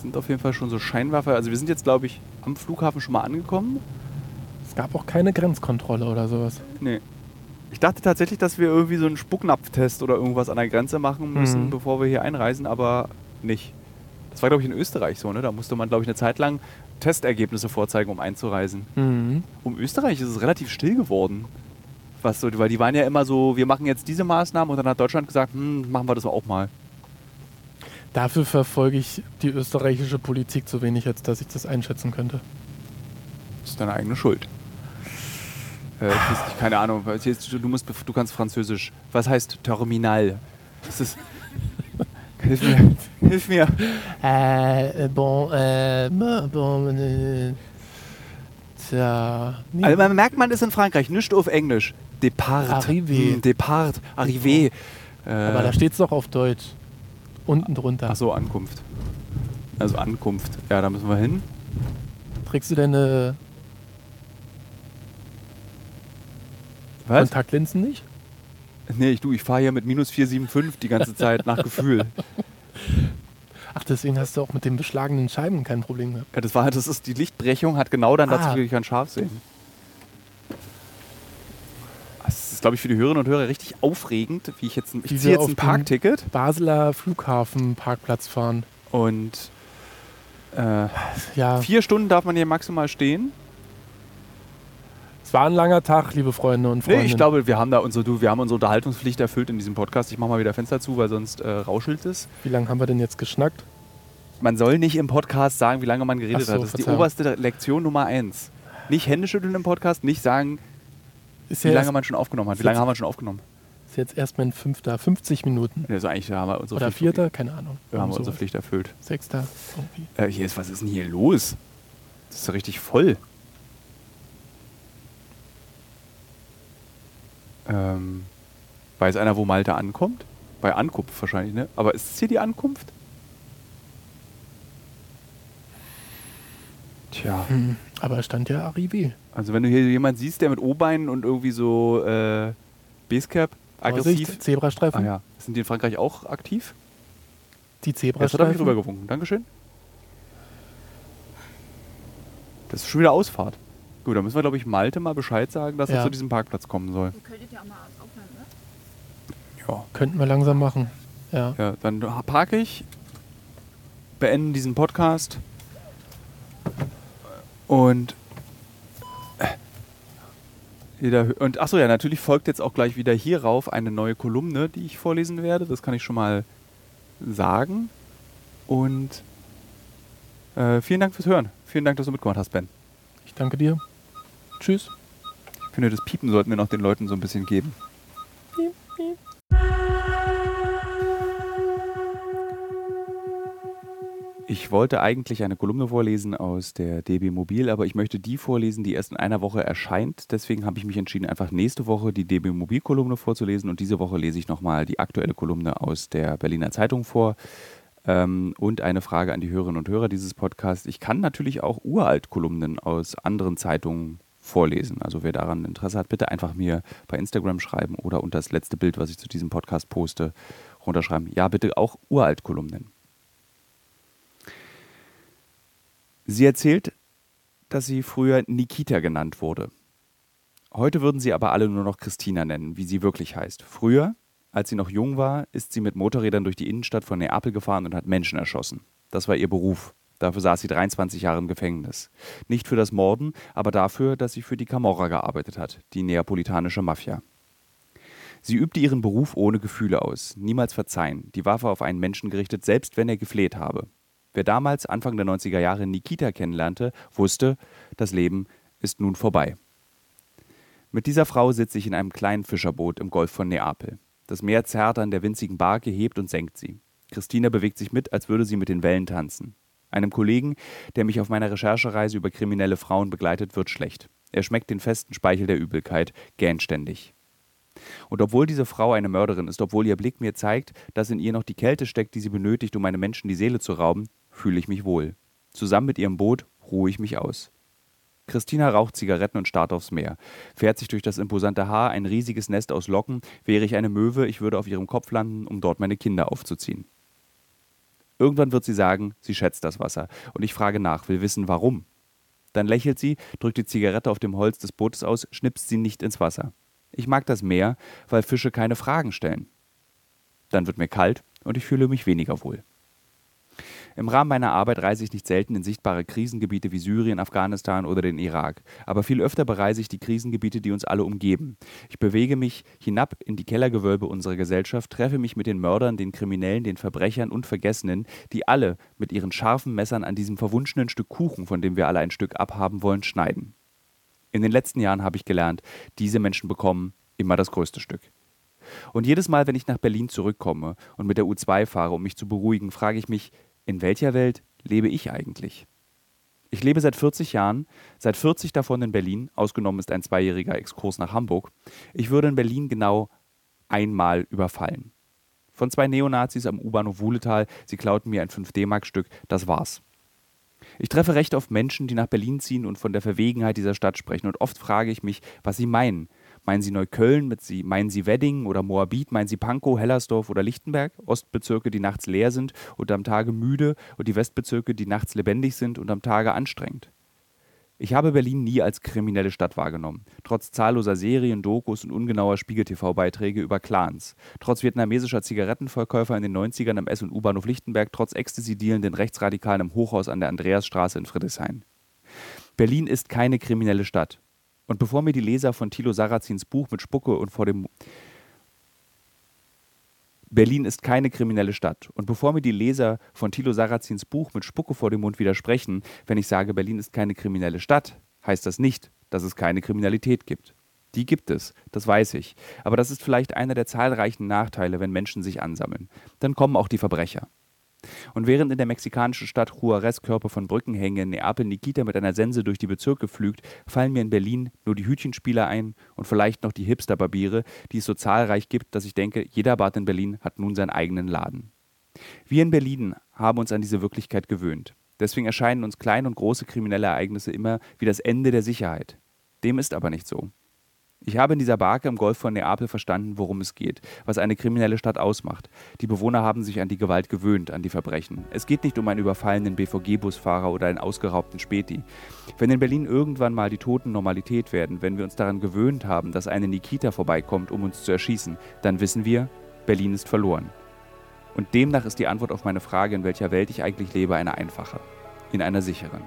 Sind auf jeden Fall schon so Scheinwerfer. Also wir sind jetzt, glaube ich, am Flughafen schon mal angekommen. Es gab auch keine Grenzkontrolle oder sowas. Nee. Ich dachte tatsächlich, dass wir irgendwie so einen Spucknapftest oder irgendwas an der Grenze machen müssen, Mhm. bevor wir hier einreisen, aber nicht. Das war, glaube ich, in Österreich so, ne? Da musste man, glaube ich, eine Zeit lang Testergebnisse vorzeigen, um einzureisen. Mhm. Um Österreich ist es relativ still geworden. Was so, weil die waren ja immer so, wir machen jetzt diese Maßnahmen und dann hat Deutschland gesagt, hm, machen wir das auch mal. Dafür verfolge ich die österreichische Politik zu wenig, als dass ich das einschätzen könnte. Das ist deine eigene Schuld. Äh, nicht, keine Ahnung. Du, musst, du kannst Französisch. Was heißt Terminal? Das ist. Hilf mir. Hilf mir. Äh, bon, äh, bon, tja. nee. Also man merkt, man ist in Frankreich, nicht auf Englisch. Depart. Arrivé. Hm, Depart. Arrivé. Äh, Aber da steht es doch auf Deutsch. Unten drunter. Ach so, Ankunft. Also Ankunft. Ja, da müssen wir hin. Trägst du deine Was? Kontaktlinsen nicht? Nee, ich, du, ich fahre hier mit minus 475 die ganze Zeit nach Gefühl. Ach, deswegen hast du auch mit den beschlagenen Scheiben kein Problem gehabt. Ja, das war das ist die Lichtbrechung hat genau dann dazu Ah. geführt, ich kann scharf sehen. Das ist, glaube ich, für die Hörerinnen und Hörer richtig aufregend, wie ich jetzt ein, ich ziehe jetzt ein Parkticket Basler Flughafenparkplatz fahren. und äh, Ja, vier Stunden darf man hier maximal stehen. Es war ein langer Tag, liebe Freunde und Freunde. Nee, ich glaube, wir haben da unsere, du, wir haben unsere Unterhaltungspflicht erfüllt in diesem Podcast. Ich mache mal wieder Fenster zu, weil sonst äh, rauschelt es. Wie lange haben wir denn jetzt geschnackt? Man soll nicht im Podcast sagen, wie lange man geredet so, hat. Das ist die Verzeihung. oberste Lektion Nummer eins. Nicht Hände schütteln im Podcast, nicht sagen, Ist wie ja lange erst, man schon aufgenommen hat. Wie lange haben wir schon aufgenommen? ist jetzt erst mein fünfter, 50 Minuten. Also eigentlich haben wir unsere Oder Pflicht, vierter, keine Ahnung. Wir haben Irgend unsere sowas. Pflicht erfüllt. Sechster, irgendwie. Äh, hier ist, was ist denn hier los? Das ist ja richtig voll. Ähm, weiß einer, wo Malte ankommt? Bei Ankunft wahrscheinlich, ne? Aber ist es hier die Ankunft? Tja, Hm, aber es stand ja Arrivé. also wenn du hier jemanden siehst, der mit O-Beinen und irgendwie so äh, Basecap aggressiv. Vorsicht, Zebrastreifen. Ah ja, sind die in Frankreich auch aktiv? Die Jetzt hat er mich Zebrastreifen. rübergewunken. Dankeschön. Das ist schon wieder Ausfahrt. Gut, dann müssen wir, glaube ich, Malte mal Bescheid sagen, dass er Ja. zu diesem Parkplatz kommen soll. Ihr könntet ja auch mal aufhören, ne? Ja. Könnten wir langsam machen. Ja. Ja, dann parke ich, beende diesen Podcast und äh, jeder, und achso, ja, natürlich folgt jetzt auch gleich wieder hierauf eine neue Kolumne, die ich vorlesen werde. Das kann ich schon mal sagen. Und äh, vielen Dank fürs Hören. Vielen Dank, dass du mitgemacht hast, Ben. Ich danke dir. Tschüss. Ich finde, das Piepen sollten wir noch den Leuten so ein bisschen geben. Ich wollte eigentlich eine Kolumne vorlesen aus der DB Mobil, aber ich möchte die vorlesen, die erst in einer Woche erscheint. Deswegen habe ich mich entschieden, einfach nächste Woche die DB Mobil Kolumne vorzulesen und diese Woche lese ich nochmal die aktuelle Kolumne aus der Berliner Zeitung vor. Ähm, und eine Frage an die Hörerinnen und Hörer dieses Podcasts. Ich kann natürlich auch Uralt-Kolumnen aus anderen Zeitungen vorlesen. Also wer daran Interesse hat, bitte einfach mir bei Instagram schreiben oder unter das letzte Bild, was ich zu diesem Podcast poste, runterschreiben. Ja, bitte auch Uralt-Kolumnen. Sie erzählt, dass sie früher Nikita genannt wurde. Heute würden sie aber alle nur noch Christina nennen, wie sie wirklich heißt. Früher, als sie noch jung war, ist sie mit Motorrädern durch die Innenstadt von Neapel gefahren und hat Menschen erschossen. Das war ihr Beruf. Dafür saß sie 23 Jahre im Gefängnis. Nicht für das Morden, aber dafür, dass sie für die Camorra gearbeitet hat, die neapolitanische Mafia. Sie übte ihren Beruf ohne Gefühle aus, niemals verzeihen, die Waffe auf einen Menschen gerichtet, selbst wenn er gefleht habe. Wer damals, Anfang der 90er Jahre, Nikita kennenlernte, wusste, das Leben ist nun vorbei. Mit dieser Frau sitze ich in einem kleinen Fischerboot im Golf von Neapel. Das Meer zerrt an der winzigen Barke, hebt und senkt sie. Christina bewegt sich mit, als würde sie mit den Wellen tanzen. Einem Kollegen, der mich auf meiner Recherchereise über kriminelle Frauen begleitet, wird schlecht. Er schmeckt den festen Speichel der Übelkeit, gähnt ständig. Und obwohl diese Frau eine Mörderin ist, obwohl ihr Blick mir zeigt, dass in ihr noch die Kälte steckt, die sie benötigt, um einem Menschen die Seele zu rauben, fühle ich mich wohl. Zusammen mit ihrem Boot ruhe ich mich aus. Christina raucht Zigaretten und starrt aufs Meer, fährt sich durch das imposante Haar, ein riesiges Nest aus Locken. Wäre ich eine Möwe, ich würde auf ihrem Kopf landen, um dort meine Kinder aufzuziehen. Irgendwann wird sie sagen, sie schätzt das Wasser. Und ich frage nach, will wissen, warum. Dann lächelt sie, drückt die Zigarette auf dem Holz des Bootes aus, schnipst sie nicht ins Wasser. Ich mag das Meer, weil Fische keine Fragen stellen. Dann wird mir kalt und ich fühle mich weniger wohl. Im Rahmen meiner Arbeit reise ich nicht selten in sichtbare Krisengebiete wie Syrien, Afghanistan oder den Irak. Aber viel öfter bereise ich die Krisengebiete, die uns alle umgeben. Ich bewege mich hinab in die Kellergewölbe unserer Gesellschaft, treffe mich mit den Mördern, den Kriminellen, den Verbrechern und Vergessenen, die alle mit ihren scharfen Messern an diesem verwunschenen Stück Kuchen, von dem wir alle ein Stück abhaben wollen, schneiden. In den letzten Jahren habe ich gelernt, diese Menschen bekommen immer das größte Stück. Und jedes Mal, wenn ich nach Berlin zurückkomme und mit der U2 fahre, um mich zu beruhigen, frage ich mich, in welcher Welt lebe ich eigentlich? Ich lebe seit 40 Jahren, seit 40 davon in Berlin, ausgenommen ist ein zweijähriger Exkurs nach Hamburg. Ich würde in Berlin genau einmal überfallen. Von zwei Neonazis am U-Bahnhof Wuhletal, sie klauten mir ein 5D-Mark-Stück, das war's. Ich treffe recht oft Menschen, die nach Berlin ziehen und von der Verwegenheit dieser Stadt sprechen, und oft frage ich mich, was sie meinen, Meinen Sie Neukölln, mit Sie, meinen Sie Wedding oder Moabit, meinen Sie Pankow, Hellersdorf oder Lichtenberg? Ostbezirke, die nachts leer sind und am Tage müde und die Westbezirke, die nachts lebendig sind und am Tage anstrengend. Ich habe Berlin nie als kriminelle Stadt wahrgenommen, trotz zahlloser Serien, Dokus und ungenauer Spiegel-TV-Beiträge über Clans, trotz vietnamesischer Zigarettenverkäufer in den 90ern am S- und U-Bahnhof Lichtenberg, trotz Ecstasy-dealenden Rechtsradikalen im Hochhaus an der Andreasstraße in Friedrichshain. Berlin ist keine kriminelle Stadt. Und bevor mir die Leser von Thilo Sarrazins Buch mit Spucke und vor dem Berlin ist keine kriminelle Stadt. Und bevor mir die Leser von Thilo Sarrazins Buch mit Spucke vor dem Mund widersprechen, wenn ich sage, Berlin ist keine kriminelle Stadt, heißt das nicht, dass es keine Kriminalität gibt. Die gibt es, das weiß ich. Aber das ist vielleicht einer der zahlreichen Nachteile, wenn Menschen sich ansammeln. Dann kommen auch die Verbrecher. Und während in der mexikanischen Stadt Juarez Körper von Brücken hängen, in Neapel Nikita mit einer Sense durch die Bezirke pflügt, fallen mir in Berlin nur die Hütchenspieler ein und vielleicht noch die Hipster-Barbiere, die es so zahlreich gibt, dass ich denke, jeder Bart in Berlin hat nun seinen eigenen Laden. Wir in Berlin haben uns an diese Wirklichkeit gewöhnt. Deswegen erscheinen uns kleine und große kriminelle Ereignisse immer wie das Ende der Sicherheit. Dem ist aber nicht so. Ich habe in dieser Barke im Golf von Neapel verstanden, worum es geht, was eine kriminelle Stadt ausmacht. Die Bewohner haben sich an die Gewalt gewöhnt, an die Verbrechen. Es geht nicht um einen überfallenen BVG-Busfahrer oder einen ausgeraubten Späti. Wenn in Berlin irgendwann mal die Toten Normalität werden, wenn wir uns daran gewöhnt haben, dass eine Nikita vorbeikommt, um uns zu erschießen, dann wissen wir, Berlin ist verloren. Und demnach ist die Antwort auf meine Frage, in welcher Welt ich eigentlich lebe, eine einfache. In einer sicheren.